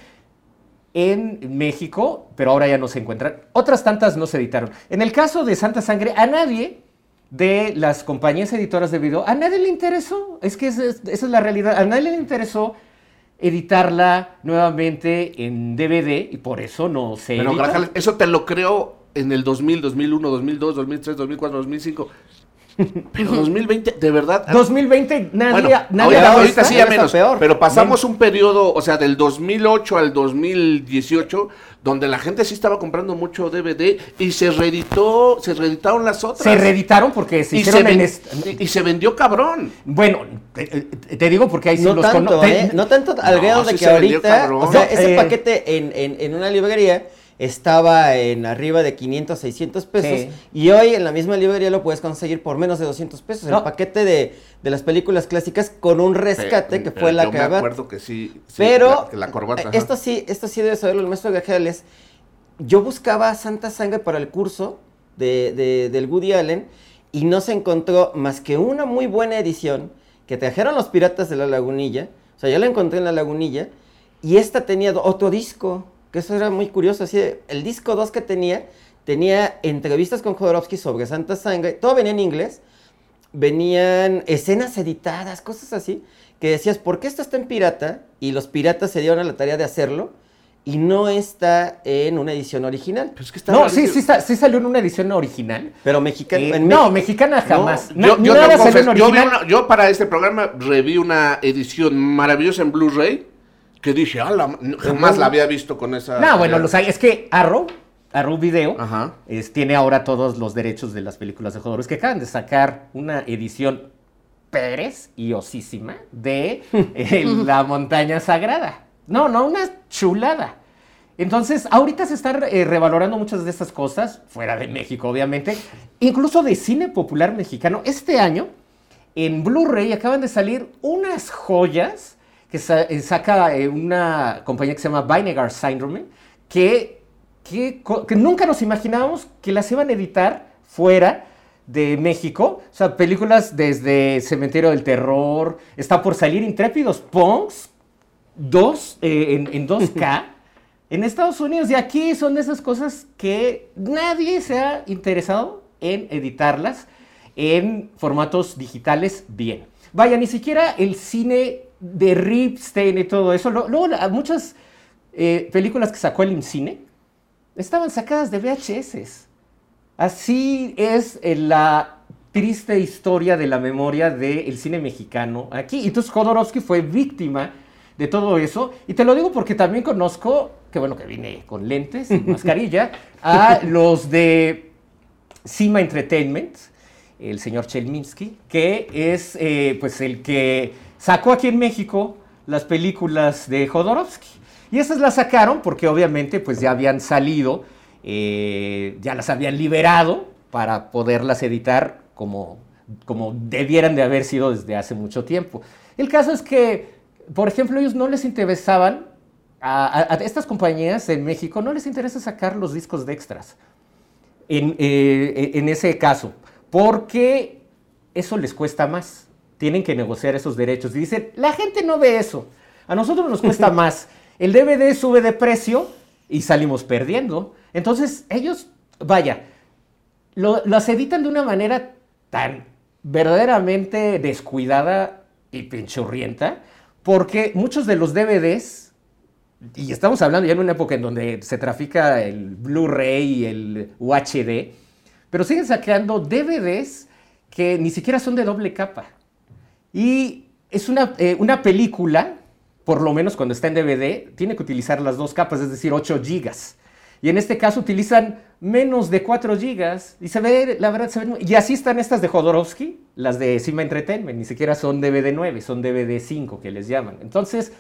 en México, pero ahora ya no se encuentran. Otras tantas no se editaron. En el caso de Santa Sangre, a nadie de las compañías editoras de video, a nadie le interesó. Es que esa es, esa es la realidad. A nadie le interesó editarla nuevamente en DVD y por eso no se Pero. Grajales, eso te lo creo en el 2000, 2001, 2002, 2003, 2004, 2005. Pero 2020, de verdad. 2020 nadie, Bueno, nadie ahorita, sí ya menos, peor. pero pasamos un periodo, o sea, del 2008 al 2018, donde la gente sí estaba comprando mucho DVD y se reeditó, se reeditaron las otras. Se reeditaron porque se y hicieron se, en y se vendió cabrón. Bueno, te, te- digo porque ahí sí No los tanto, ¿eh? No tanto al No, grado de sí que ahorita, cabrón. o sea, No, ese eh, paquete en, en, en una librería estaba en arriba de 500, 600 pesos Sí. y hoy en la misma librería lo puedes conseguir por menos de 200 pesos. No. El paquete de, de las películas clásicas con un rescate que fue la yo que me acuerdo que sí. sí, Pero la, corbata. eh, esto sí, esto sí debe saberlo el maestro Gajales. Yo buscaba Santa Sangre para el curso de, de- del Woody Allen y no se encontró más que una muy buena edición que trajeron los piratas de la lagunilla. O sea, yo la encontré en la lagunilla y esta tenía otro disco, que eso era muy curioso. Así, de- el disco 2 que tenía tenía entrevistas con Jodorowsky sobre Santa Sangre. Todo venía en inglés venían escenas editadas, cosas así, que decías, ¿por qué esto está en pirata? Y los piratas se dieron a la tarea de hacerlo y no está en una edición original. Pero es que está No, sí, sí, está- sí salió en una edición original. Pero mexicano, Eh, en no, mexicana jamás. Yo, Na- yo nada salió en yo original. una- yo para este programa reví una edición maravillosa en Blu-ray que dije, ah, la- jamás la había visto con esa. No, bueno, los hay. Es que Arrow, Arrow Video, Ajá. es- tiene ahora todos los derechos de las películas de Jodorowsky que acaban de sacar una edición Pérez y osísima de eh, La Montaña Sagrada. No, no, una chulada. Entonces, ahorita se están eh, revalorando muchas de estas cosas, fuera de México, obviamente, incluso de cine popular mexicano. Este año, en Blu-ray, acaban de salir unas joyas que eh, saca eh, una compañía que se llama Vinegar Syndrome, que, que, que nunca nos imaginábamos que las iban a editar fuera de México. O sea, películas desde Cementerio del Terror, está por salir Intrépidos Punks, dos, eh, en, en 2K. En Estados Unidos y aquí son de esas cosas que nadie se ha interesado en editarlas en formatos digitales bien. Vaya, ni siquiera el cine de Ripstein y todo eso. Luego, muchas eh, películas que sacó el IMCINE estaban sacadas de VHS. Así es eh, la triste historia de la memoria del cine mexicano aquí. Y entonces Jodorowsky fue víctima de todo eso. Y te lo digo porque también conozco, que bueno que vine con lentes y mascarilla, a los de Cima Entertainment, el señor Chelminsky, que es eh, pues el que sacó aquí en México las películas de Jodorowsky. Y esas las sacaron porque obviamente pues ya habían salido, eh, ya las habían liberado para poderlas editar como, como debieran de haber sido desde hace mucho tiempo. El caso es que, por ejemplo, ellos no les interesaban, a estas compañías en México no les interesa sacar los discos de extras en, eh, en ese caso, porque eso les cuesta más. Tienen que negociar esos derechos. Y dicen, la gente no ve eso. A nosotros nos cuesta más. El DVD sube de precio y salimos perdiendo. Entonces, ellos, vaya, lo- las editan de una manera tan verdaderamente descuidada y pinchurrienta, porque muchos de los DVDs, y estamos hablando ya en una época en donde se trafica el Blu-ray y el UHD, pero siguen sacando DVDs que ni siquiera son de doble capa. Y es una, eh, una película, por lo menos cuando está en DVD, tiene que utilizar las dos capas, es decir, 8 gigas. Y en este caso utilizan menos de 4 gigas. Y se ve, la verdad, se muy- Y así están estas de Jodorowsky, las de Cima Entertainment. Ni siquiera son DVD 9, son DVD 5 que les llaman. Entonces,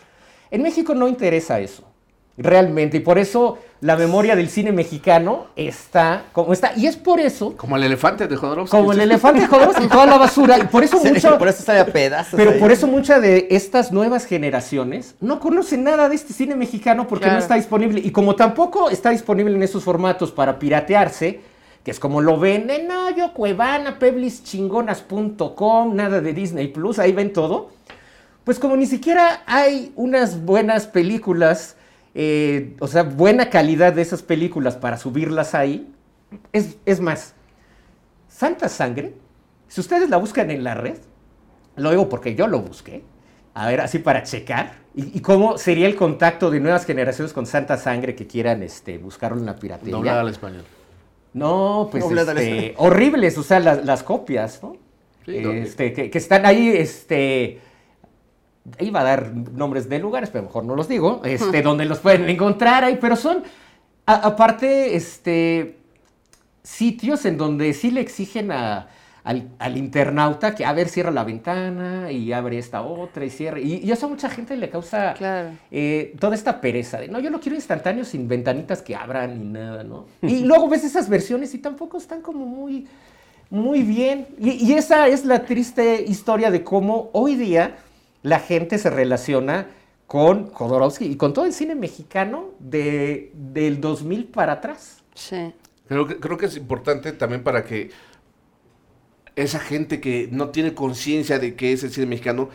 en México no interesa eso. Realmente. Y por eso la memoria del cine mexicano está como está. Y es por eso, Como el elefante de Jodorowsky. como el elefante de Jodorowsky y toda la basura. Y por eso Sí, mucho. por eso sale a pedazos. Pero ahí. por eso muchas de estas nuevas generaciones no conocen nada de este cine mexicano porque Claro. no está disponible. Y como tampoco está disponible en esos formatos para piratearse, que es como lo ven en no, yo Cuevana, peblischingonas.com, nada de Disney Plus, ahí ven todo. Pues como ni siquiera hay unas buenas películas, eh, o sea, buena calidad de esas películas para subirlas ahí, es, es más, Santa Sangre, si ustedes la buscan en la red, lo digo porque yo lo busqué, a ver, así para checar, y, y cómo sería el contacto de nuevas generaciones con Santa Sangre que quieran este, buscarlo en la piratería. Doblada al español. No, pues este, horribles, o sea, las, las copias, ¿no? Sí. Este, que, que están ahí, este, iba a dar nombres de lugares, pero mejor no los digo, este, donde los pueden encontrar ahí, pero son, a- aparte, este, sitios en donde sí le exigen a- al, al internauta que, a ver, cierra la ventana y abre esta otra y cierra, y, y eso a mucha gente le causa Claro. eh, toda esta pereza de, no, yo lo quiero instantáneo sin ventanitas que abran ni nada, ¿no? Y luego ves esas versiones y tampoco están como muy, muy bien. Y, y esa es la triste historia de cómo hoy día la gente se relaciona con Jodorowsky y con todo el cine mexicano de, del 2000 para atrás. Sí. Creo que, creo que es importante también para que esa gente que no tiene conciencia de qué es el cine mexicano,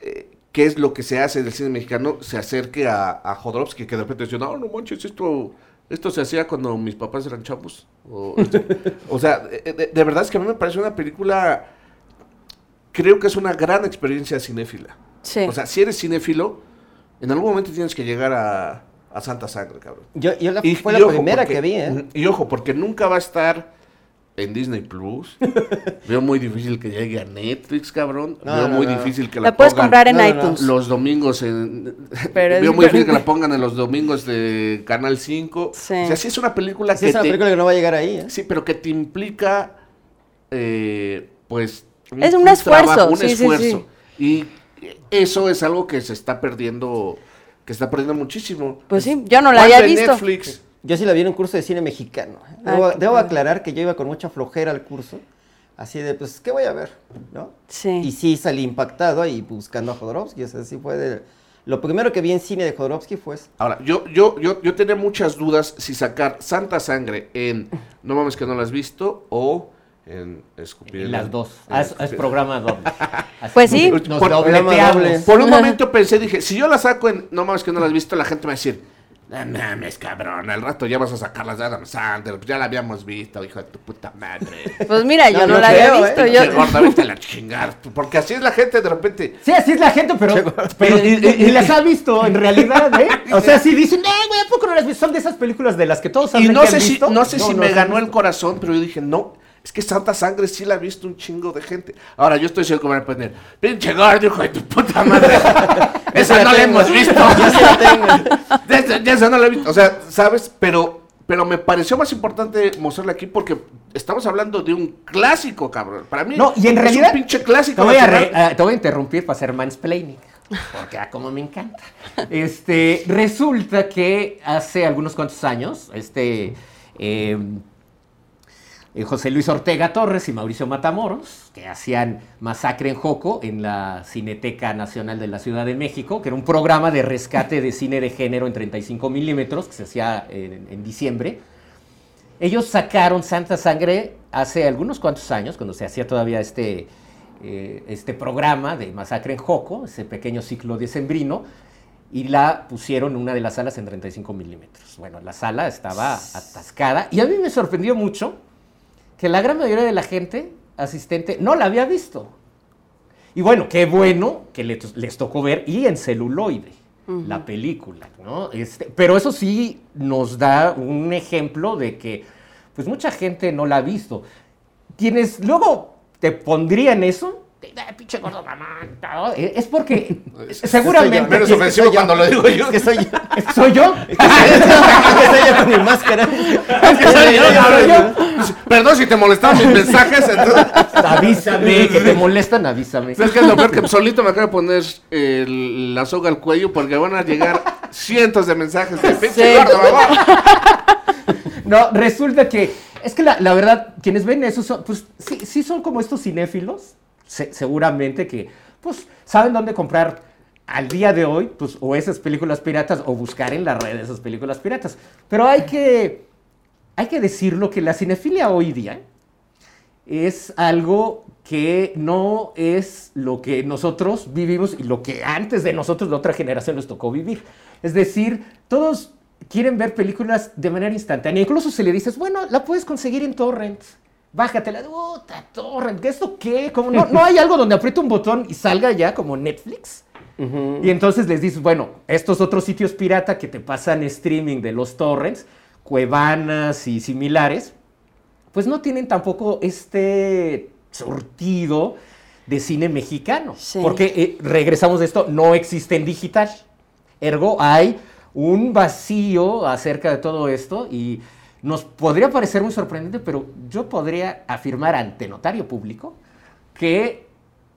eh, qué es lo que se hace del cine mexicano, se acerque a, a Jodorowsky, que de repente dice, no, no manches, esto, esto se hacía cuando mis papás eran chavos. O, o sea, de, de- de verdad es que a mí me parece una película, creo que es una gran experiencia cinéfila. Sí. O sea, si eres cinéfilo, en algún momento tienes que llegar a, a Santa Sangre, cabrón. Yo, yo la, Y- fue y la primera porque- que vi, ¿eh? Y ojo, porque nunca va a estar en Disney Plus. Veo muy difícil que llegue a Netflix, cabrón. No, Veo no, muy no. difícil que la, La puedes pongan comprar en iTunes. los domingos en... Pero es Veo muy difícil que la pongan en los domingos de Canal 5. Sí. O sea, sí es una película Sí, que es una te... película que no va a llegar ahí, ¿eh? Sí, pero que te implica, eh, pues... Es un esfuerzo, trabajo, un sí, sí, esfuerzo. Y eso es algo que se está perdiendo, que se está perdiendo muchísimo. Pues sí, yo no la ¿Cuánto había en visto. Netflix? Yo sí la vi en un curso de cine mexicano. Ah, Debo, aclarar que yo iba con mucha flojera al curso. Así de, pues, ¿qué voy a ver? ¿No? Sí. Y sí salí impactado ahí buscando a Jodorowsky. O sea, sí fue de... Lo primero que vi en cine de Jodorowsky fue eso. Ahora, yo, yo, yo, yo tenía muchas dudas si sacar Santa Sangre en No mames que no la has visto o en Escupir. en Las dos. en Ah, es, Escupir. es programa doble. Así Pues sí. Nos Por- doble. Por un momento pensé, dije, si yo la saco en No mames que no la has visto, la gente me va a decir, no mames, cabrón, al rato ya vas a sacar las de Adam Sandler, pues ya la habíamos visto, hijo de tu puta madre. Pues mira, yo No, no, no la creo, había ¿eh? visto. Pinche Yo, gorda, vete a la chingada. Porque así es la gente de repente. Sí, así es la gente, pero, pero y, y- y las ha visto en realidad, ¿eh? O sea, sí dicen, eh, güey, ¿a poco no las has visto? Son de esas películas de las que todos Y hablan no que sé han si, visto. no sé si me las ganó el corazón, pero yo dije, no, es que Santa Sangre sí la ha visto un chingo de gente. Ahora, yo estoy seguro que me van a poner, pinche gordo, hijo de tu puta madre. Esa no la hemos visto. Esa- no la he visto. O sea, ¿sabes? Pero, pero me pareció más importante mostrarla aquí porque estamos hablando de un clásico, cabrón. Para mí No, y en es realidad. un pinche clásico. Te voy, a re- ah, te voy a interrumpir para hacer mansplaining. Porque, ah, como me encanta. Este, resulta que hace algunos cuantos años, este. eh, eh, José Luis Ortega Torres y Mauricio Matamoros, que hacían Masacre en Joco en la Cineteca Nacional de la Ciudad de México, que era un programa de rescate de cine de género en 35 milímetros que se hacía en, en diciembre. Ellos sacaron Santa Sangre hace algunos cuantos años, cuando se hacía todavía este, eh, este programa de Masacre en Joco, ese pequeño ciclo decembrino, y la pusieron en una de las salas en 35 milímetros. Bueno, la sala estaba atascada y a mí me sorprendió mucho que la gran mayoría de la gente asistente no la había visto. Y bueno, qué bueno que le- les tocó ver y en celuloide la película, ¿no? Este, pero eso sí nos da un ejemplo de que pues mucha gente no la ha visto. Quienes luego te pondrían eso "Eh, pinche gordo mamón. no". Eh, Es porque seguramente... Menos ofensivo cuando lo digo yo. Es que soy yo. ¿Soy yo? Es que soy yo con mi máscara. Es que soy yo. Perdón si te molestaban mis mensajes. Avísame, que te molestan, avísame. ¿Sabes qué es lo peor? Que solito me acabo de poner la soga al cuello porque van a llegar cientos de mensajes de pinche gordo, mamón". No, resulta que, es que la, la verdad, quienes ven eso son, pues sí, sí son como estos cinéfilos, se- seguramente que, pues, saben dónde comprar al día de hoy, pues, o esas películas piratas, o buscar en la red esas películas piratas. Pero hay que, hay que decirlo que la cinefilia hoy día es algo que no es lo que nosotros vivimos y lo que antes de nosotros, de otra generación, les tocó vivir. Es decir, todos quieren ver películas de manera instantánea. Incluso si le dices, bueno, la puedes conseguir en torrent. Bájatela. Puta, torrent. ¿Esto qué? ¿Cómo no, no hay algo donde apriete un botón y salga ya como Netflix. Y entonces les dices, bueno, estos otros sitios pirata que te pasan streaming de los torrents, cuevanas y similares, pues no tienen tampoco este surtido de cine mexicano. Sí. Porque eh, regresamos de esto, no existe en digital. Ergo, hay un vacío acerca de todo esto y nos podría parecer muy sorprendente, pero yo podría afirmar ante notario público que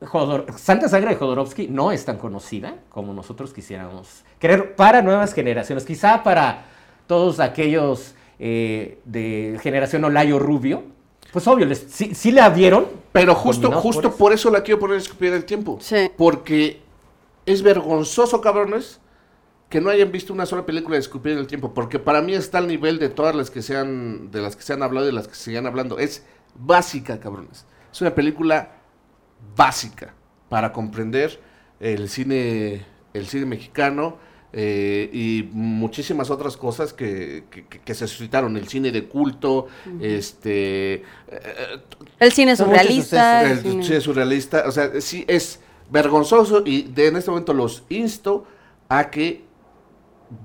Jodor- Santa Sangre de Jodorowsky no es tan conocida como nosotros quisiéramos creer para nuevas generaciones. Quizá para todos aquellos eh, de generación Olayo Rubio, pues obvio, les, sí, sí la vieron. Pero justo, justo por por eso la quiero poner en el tiempo. Sí. Porque es vergonzoso, cabrones, que no hayan visto una sola película de escupir el tiempo. Porque para mí está al nivel de todas las que se han, de las que se han hablado y de las que se siguen hablando. Es básica, cabrones. Es una película básica para comprender el cine, el cine mexicano eh, y muchísimas otras cosas que, que- se suscitaron. El cine de culto, este, eh, El cine surrealista. el el cine- cine surrealista, o sea, sí es vergonzoso y de, en este momento los insto a que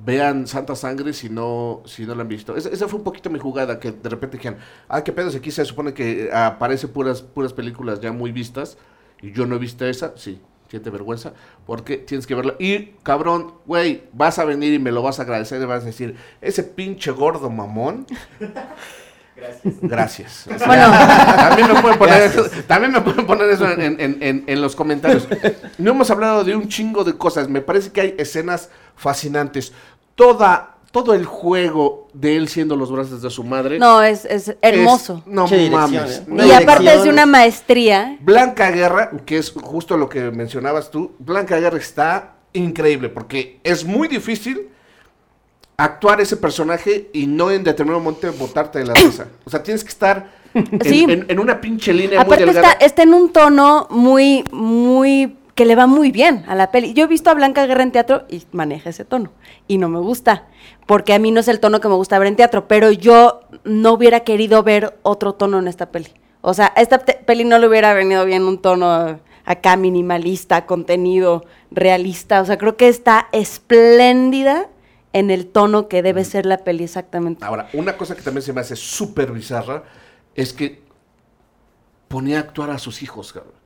vean Santa Sangre si no, si no la han visto. Esa, esa fue un poquito mi jugada, que de repente dijeron, ah, qué pedo, si aquí se supone que aparece puras, puras películas ya muy vistas y yo no he visto esa, sí, siente vergüenza, porque tienes que verla. Y, cabrón, güey, vas a venir y me lo vas a agradecer y vas a decir, ese pinche gordo mamón. Gracias. O sea, Bueno. también me pueden poner eso, también me pueden poner eso en, en- en- en los comentarios. No hemos hablado de un chingo de cosas. Me parece que hay escenas fascinantes. Toda, todo el juego de él siendo los brazos de su madre. No, es, es hermoso. es- no mames. ¿eh? No, y aparte es de una maestría. Blanca Guerra, que es justo lo que mencionabas tú, Blanca Guerra está increíble porque es muy difícil actuar ese personaje y no en determinado momento botarte de la risa. O sea, tienes que estar en, Sí. en- en una pinche línea muy Aparte delgada. está, está en un tono muy, muy, que le va muy bien a la peli. Yo he visto a Blanca Guerra en teatro y maneja ese tono. Y no me gusta, porque a mí no es el tono que me gusta ver en teatro, pero yo no hubiera querido ver otro tono en esta peli. O sea, a esta peli no le hubiera venido bien un tono acá minimalista, contenido realista. O sea, creo que está espléndida en el tono que debe ser la peli exactamente. Ahora, una cosa que también se me hace súper bizarra es que ponía a actuar a sus hijos, cabrón.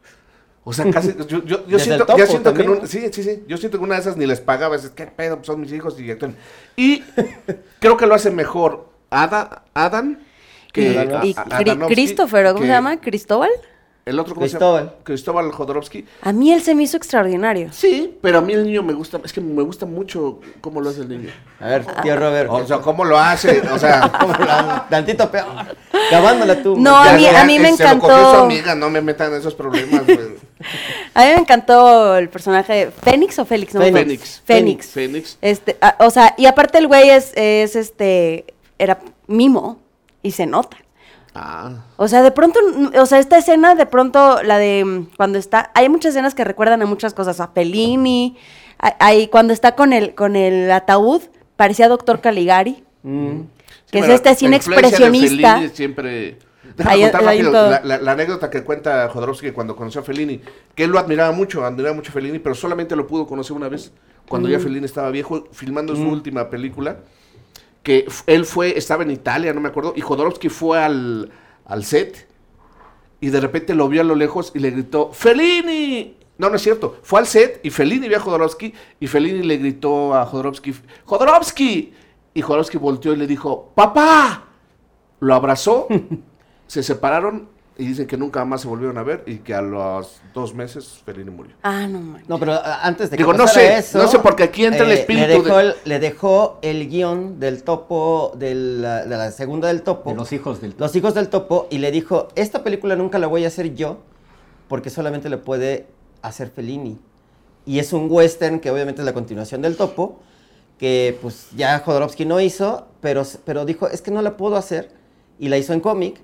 O sea, casi, yo, yo, yo siento, yo siento que en un- sí, sí, sí, yo siento que una de esas ni les pagaba, es que pedo, Pues son mis hijos y actúan. Y creo que lo hace mejor Ada, Adam que Adano- y a- Christopher, ¿cómo que se llama? ¿Cristóbal? El otro, ¿cómo Cristóbal. se llama? Cristóbal Jodorowsky. A mí él se me hizo extraordinario. Sí, pero a mí el niño me gusta, es que me gusta mucho cómo lo hace el niño. A ver, tío Robert. O sea, cómo lo hace, o sea... ¿cómo la- Tantito peor. Cavándola tú. No, a Ya, mí- ya, a mí me se lo encantó. su amiga, no me metan en esos problemas, güey. A mí me encantó el personaje de Fénix o Félix, no. Fénix. Fénix. Fénix. Este, ah, o sea, y aparte el güey es, es este, era mimo y se nota. Ah. O sea, de pronto, o sea, esta escena, de pronto, la de mm, cuando está, hay muchas escenas que recuerdan a muchas cosas, a Fellini, hay, cuando está con el, con el ataúd, parecía Doctor Caligari, Mm. que es este cine expresionista. Siempre... Déjame Ahí- contar rápido la, la- la anécdota que cuenta Jodorowsky cuando conoció a Fellini, que él lo admiraba mucho, admiraba mucho a Fellini, pero solamente lo pudo conocer una vez, cuando Mm. ya Fellini estaba viejo, filmando su última película, que él fue, estaba en Italia, no me acuerdo, y Jodorowsky fue al, al set, y de repente lo vio a lo lejos y le gritó, ¡Felini! No, no es cierto. Fue al set y Felini vio a Jodorowsky y Felini le gritó a Jodorowsky, ¡Jodorowsky! Y Jodorowsky volteó y le dijo, ¡Papá! Lo abrazó, se separaron y dicen que nunca más se volvieron a ver y que a los dos meses Fellini murió. Ah, no manches. No, pero antes de que Digo, no sé, eso, no sé, porque aquí entra el eh, espíritu Le dejó, de- el, le dejó el guion del topo, de la, de la segunda del topo. De los hijos del Los hijos del topo y le dijo, esta película nunca la voy a hacer yo porque solamente le puede hacer Fellini. Y es un western que obviamente es la continuación del topo, que pues ya Jodorowsky no hizo, pero, pero dijo, es que no la puedo hacer y la hizo en cómic.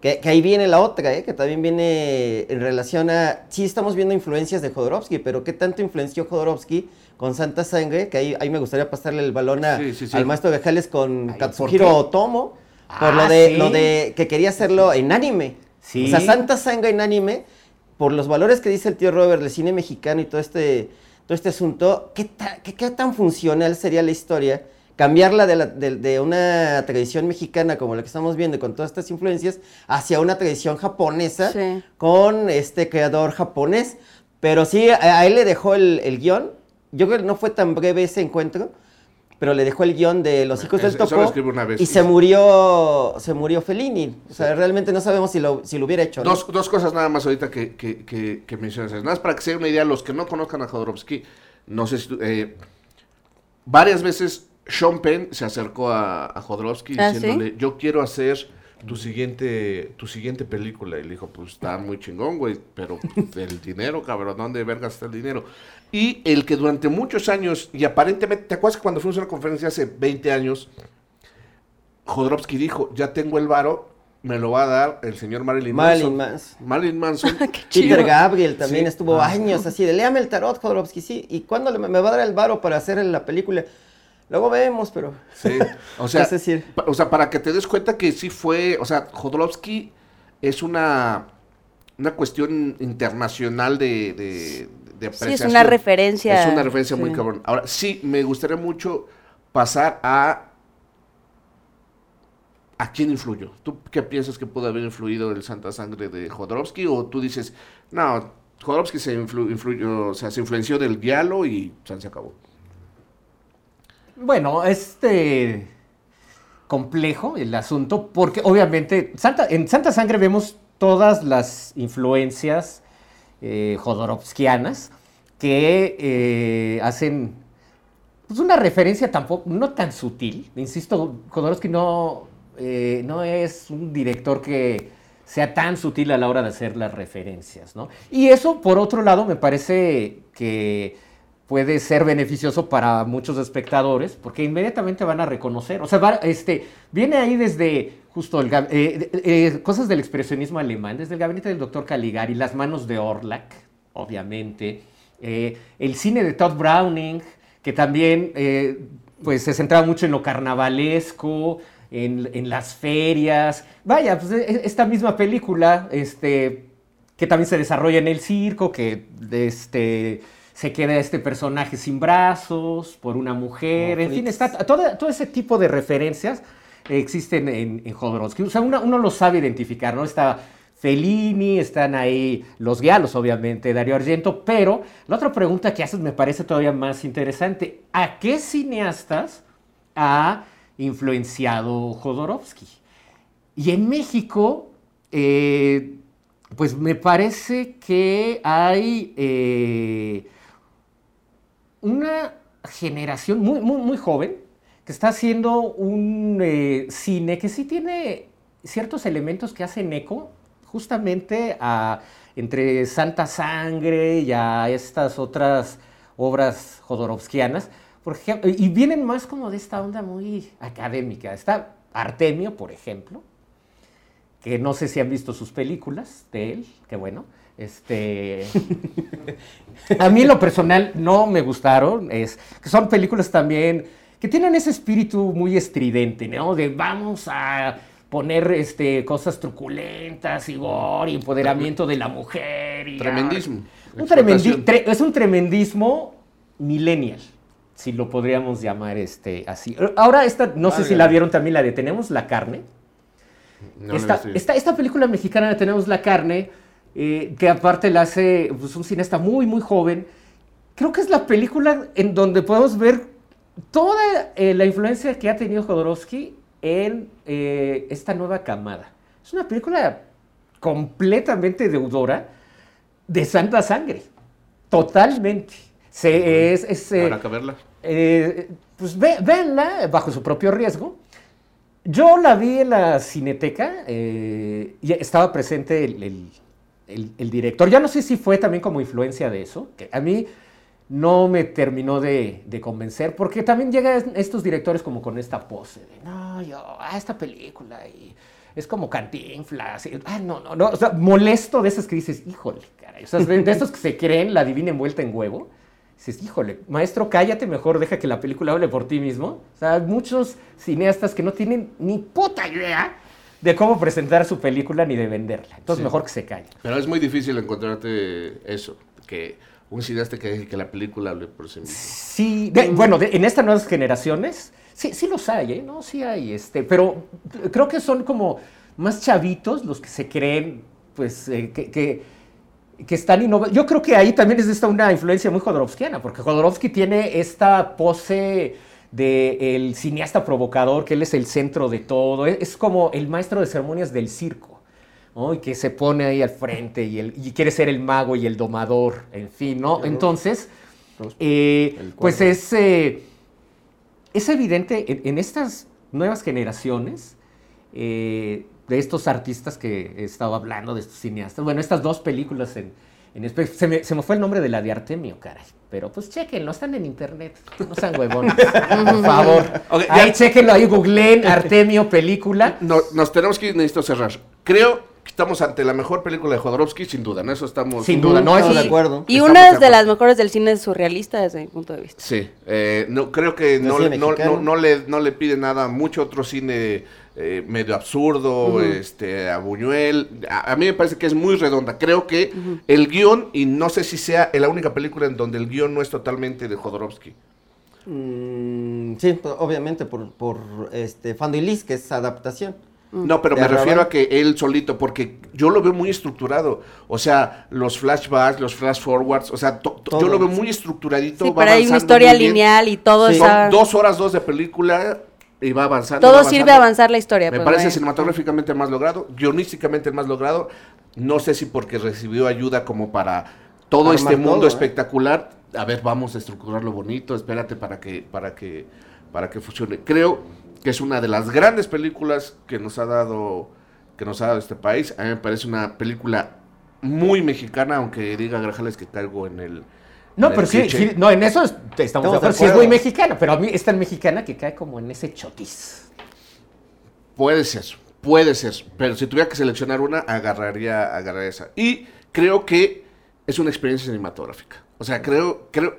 Que, que ahí viene la otra, ¿eh? que también viene en relación a, sí estamos viendo influencias de Jodorowsky, pero ¿qué tanto influenció Jodorowsky con Santa Sangre? Que ahí, ahí me gustaría pasarle el balón a- Sí, sí, sí. al maestro Gajales con Ay, ¿por Katsuhiro? Otomo, por Ah, lo de, sí. lo de que quería hacerlo en anime. Sí. O sea, Santa Sangre en anime, por los valores que dice el tío Robert del cine mexicano y todo este, todo este asunto, ¿qué, ta- qué- qué tan funcional sería la historia? Cambiarla de, la- de- de una tradición mexicana como la que estamos viendo con todas estas influencias hacia una tradición japonesa Sí. con este creador japonés. Pero sí, a, a él le dejó el, el guion. Yo creo que no fue tan breve ese encuentro, pero le dejó el guion de Los hijos del topo vez. y se murió se murió Fellini. O sea, realmente no sabemos si lo, si lo hubiera hecho. ¿no? Dos, dos cosas nada más ahorita que, que, que, que mencionas. Nada más para que se den una idea, los que no conozcan a Jodorowsky, no sé si... eh, varias veces Sean Penn se acercó a, a Jodorowsky ¿Ah, diciéndole, yo quiero hacer tu siguiente, tu siguiente película. Y le dijo, pues está muy chingón, güey, pero el dinero, cabrón, ¿dónde vergas está el dinero? Y el que durante muchos años, y aparentemente, ¿te acuerdas que cuando fuimos a una conferencia hace 20 años? Jodorowsky dijo, ya tengo el varo, me lo va a dar el señor Marilyn Marilyn Manson. Manson. Marilyn Manson. Peter Gabriel también Sí. estuvo Ah. años así de, léame el tarot, Jodorowsky, sí. ¿Y cuándo le- me va a dar el varo para hacer la película? Luego vemos, pero... Sí. O sea, Es decir- pa- o sea, para que te des cuenta que sí fue, o sea, Jodorowsky es una, una cuestión internacional de, de, de Sí, es apreciación. una referencia. Es una referencia muy cabrón. Ahora, sí, me gustaría mucho pasar a... ¿A quién influyó? ¿Tú qué piensas que pudo haber influido el Santa Sangre de Jodorowsky? ¿O tú dices, no, Jodorowsky se, influ- influyó, o sea, se influenció del diálogo y se acabó? Bueno, este complejo el asunto, porque obviamente en Santa Sangre vemos todas las influencias eh, jodorowskianas que eh, hacen pues, una referencia tampoco, no tan sutil. Insisto, Jodorowsky no, eh, no es un director que sea tan sutil a la hora de hacer las referencias, ¿no? Y eso, por otro lado, me parece que puede ser beneficioso para muchos espectadores, porque inmediatamente van a reconocer, o sea, este, viene ahí desde justo el, eh, eh, eh, cosas del expresionismo alemán, desde el gabinete del doctor Caligari, las manos de Orlak, obviamente, eh, el cine de Todd Browning, que también pues se centraba mucho en lo carnavalesco, en, las ferias, vaya, pues e- esta misma película, este, que también se desarrolla en el circo, que este, se queda este personaje sin brazos por una mujer, en fin, está todo, todo ese tipo de referencias existen en, en Jodorowsky. O sea, uno, uno lo sabe identificar, ¿no? Está Fellini, están ahí los Gialos, obviamente, Dario Argento, pero la otra pregunta que haces me parece todavía más interesante. ¿A qué cineastas ha influenciado Jodorowsky? Y en México, eh, pues me parece que hay eh, una generación muy, muy, muy joven que está haciendo un eh, cine que sí tiene ciertos elementos que hacen eco justamente a entre Santa Sangre y a estas otras obras jodorowskianas, por ejemplo, y vienen más como de esta onda muy académica. Está Artemio, por ejemplo, que no sé si han visto sus películas de él, que bueno, este... A mí en lo personal no me gustaron, es que son películas también que tienen ese espíritu muy estridente, ¿no? De vamos a poner este, cosas truculentas y gore, empoderamiento de la mujer. Y, Tremendismo. Un tremendi- Explotación. tre- es un tremendismo millennial, si lo podríamos llamar este, así. Ahora esta, no sé si la vieron también, la de Tenemos la carne. No esta, esta, esta película mexicana de Tenemos la carne, eh, que aparte la hace pues, un cineasta muy, muy joven, creo que es la película en donde podemos ver toda eh, la influencia que ha tenido Jodorowsky en eh, esta nueva camada. Es una película completamente deudora de santa sangre. Totalmente. Se, es, es, eh, Habrá que verla. eh, pues ve- véanla bajo su propio riesgo. Yo la vi en la cineteca, eh, y estaba presente el, el- el- el director. Ya no sé si fue también como influencia de eso, que a mí no me terminó de, de convencer, porque también llegan estos directores como con esta pose de, no, yo, ah, esta película, y es como cantinflas, ah, no, no, no, o sea, molesto de esos que dices, híjole, caray, o sea, de de estos que se creen la divina envuelta en huevo, dices, híjole, maestro, cállate mejor, deja que la película hable por ti mismo. O sea, muchos cineastas que no tienen ni puta idea de cómo presentar su película ni de venderla. Entonces, Sí. mejor que se calle. Pero es muy difícil encontrarte eso, que un cineasta que deje que la película hable por sí mismo. Sí, de- bueno, de- en estas nuevas generaciones, sí, sí los hay, ¿eh? No, sí hay, este, pero creo que son como más chavitos los que se creen, pues, eh, que, que, que están innovando. Yo creo que ahí también es esta una influencia muy jodorowskiana, porque Jodorowsky tiene esta pose de el cineasta provocador, que él es el centro de todo, es, es como el maestro de ceremonias del circo. ¿no? Y que se pone ahí al frente y, el- y quiere ser el mago y el domador, en fin, ¿no? Entonces, eh, pues es, eh, es evidente en, en estas nuevas generaciones eh, de estos artistas que estaba hablando, de estos cineastas, bueno, estas dos películas en, en se, me, se me fue el nombre de la de Artemio, caray. Pero pues chequenlo, están en internet. No sean huevones. por favor. Ok, ya- ahí chequenlo, ahí googleen Artemio película. No, nos tenemos que ir, necesito cerrar. Creo que estamos ante la mejor película de Jodorowsky, sin duda, en eso estamos... Sin duda, no, eso de acuerdo. Y Estamos una de las mejores del cine surrealista desde mi punto de vista. Sí, eh, no, creo que no, no, no, no le, no le pide nada a mucho otro cine eh, medio absurdo, este, a Buñuel. A, a mí me parece que es muy redonda. Creo que el guion, y no sé si sea la única película en donde el guion no es totalmente de Jodorowsky. Mm, sí, obviamente por, por este Fando y Liz, que es adaptación. No, pero ¿De me refiero a que él solito, porque yo lo veo muy estructurado. O sea, los flashbacks, los flash forwards, o sea, to- to- yo lo veo muy estructuradito. Sí, va pero hay una historia lineal y todo Sí. Son dos horas dos de película y va avanzando. Todo va sirve a avanzar la historia. Me pues, parece cinematográficamente el más logrado, guionísticamente el más logrado. No sé si porque recibió ayuda como para todo Armar este mundo todo, ¿eh? espectacular. A ver, vamos a estructurarlo bonito, espérate para que, para que, para que funcione. Creo que es una de las grandes películas que nos ha dado, que nos ha dado este país. A mí me parece una película muy mexicana, aunque diga Grajales que caigo en el. No, pero sí, no, en eso es- estamos, de Estamos de acuerdo. Sí, es muy mexicana, pero a mí es tan mexicana que cae como en ese chotis. Puede ser, puede ser. Pero si tuviera que seleccionar una, agarraría, agarraría esa. Y creo que es una experiencia cinematográfica. O sea, creo, creo,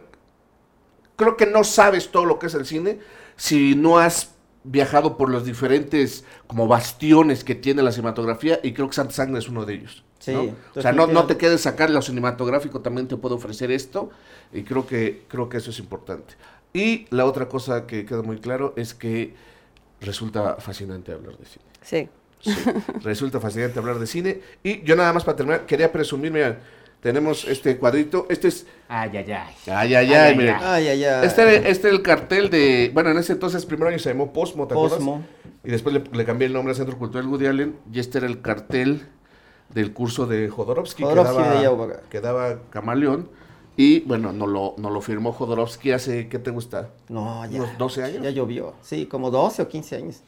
creo que no sabes todo lo que es el cine si no has viajado por los diferentes como bastiones que tiene la cinematografía y creo que Santa Sangre es uno de ellos. Sí, ¿no? O sea, no, no te quedes sacar lo cinematográfico, también te puedo ofrecer esto y creo que, creo que eso es importante. Y la otra cosa que queda muy claro es que resulta fascinante hablar de cine. Sí. Sí, resulta fascinante hablar de cine. Y yo nada más para terminar, quería presumir, mira, tenemos este cuadrito, este es... Ay, ay, ay. Ay, ay, ay, miren. Ay, ay, ay. Este, este es el cartel de... Bueno, en ese entonces, primer año se llamó Posmo, ¿te acuerdas? Posmo. Y después le, le cambié el nombre a Centro Cultural Woody Allen. Y este era el cartel del curso de Jodorowsky, Jodorowsky que, de daba, que daba Camaleón. Y bueno, no lo, no lo firmó Jodorowsky hace, ¿qué te gusta? No, ya. ¿Unos 12 años? Ya llovió. Sí, como 12 o 15 años.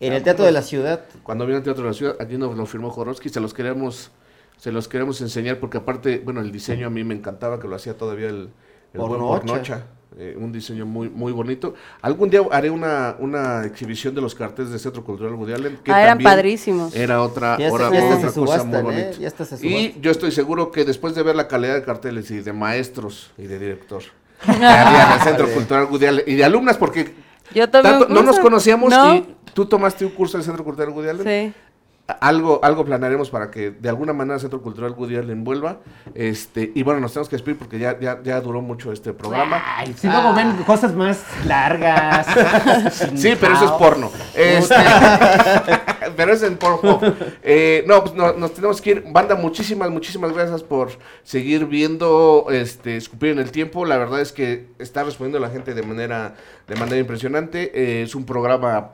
En Ah, el Teatro pues. de la Ciudad. Cuando vino al Teatro de la Ciudad, aquí nos lo firmó Jodorowsky, se los queremos, se los queremos enseñar porque aparte, bueno, el diseño a mí me encantaba, que lo hacía todavía el, el buen Pornocha. Pornocha, eh, un diseño muy, muy bonito. Algún día haré una, una exhibición de los carteles del Centro Cultural Woody Allen, que Ah, eran también padrísimos. Era otra, Ya hora- está- ya otra cosa subastan, muy bonita. Y yo estoy seguro que después de ver la calidad de carteles y de maestros y de director, que había en el Centro Cultural Woody Allen, y de alumnas, porque Yo tanto- no nos conocíamos ¿No? y tú tomaste un curso del Centro Cultural Woody Allen. Sí. Algo, algo planearemos para que de alguna manera el Centro Cultural Woody Allen vuelva. Este, y bueno, nos tenemos que despedir porque ya, ya, ya duró mucho este programa. Ay, si luego ven cosas más largas. Sí, pero eso es porno. Este, pero es en Pornhub. Eh, no, pues no, nos tenemos que ir. Banda, muchísimas, muchísimas gracias por seguir viendo este Escupir en el Tiempo. La verdad es que está respondiendo la gente de manera, de manera impresionante. Eh, es un programa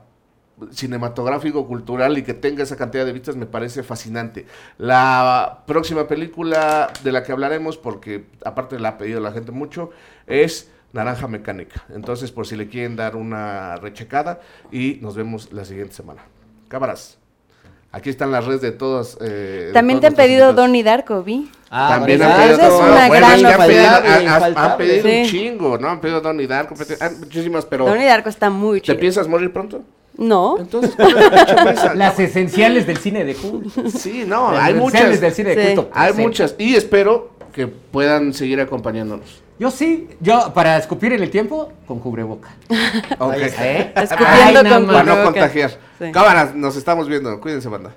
cinematográfico, cultural y que tenga esa cantidad de vistas me parece fascinante. La próxima película de la que hablaremos, porque aparte la ha pedido la gente mucho, es Naranja Mecánica. Entonces, por si le quieren dar una rechecada y nos vemos la siguiente semana. Cámaras. Aquí están las redes de todas. eh, de También te han pedido. Donnie Darko, vi. Ah, También han pedido Esa es una Bueno, gran es que han pedido, han- pedido un chingo, ¿no? Han pedido Donnie Darko, han- muchísimas, pero Donnie Darko está muy ¿te chido. piensas morir pronto? No. Entonces, ¿cuál es la mucha prisa? Las esenciales del cine de culto. Sí, no, Las hay esenciales muchas. del cine de Sí. culto. Hay Sí. muchas. Y espero que puedan seguir acompañándonos. Yo sí, yo para escupir en el tiempo, con cubreboca. Ok. ¿Eh? Escupiendo Ay. Para no contagiar. Sí. Cámaras, nos estamos viendo. Cuídense, banda.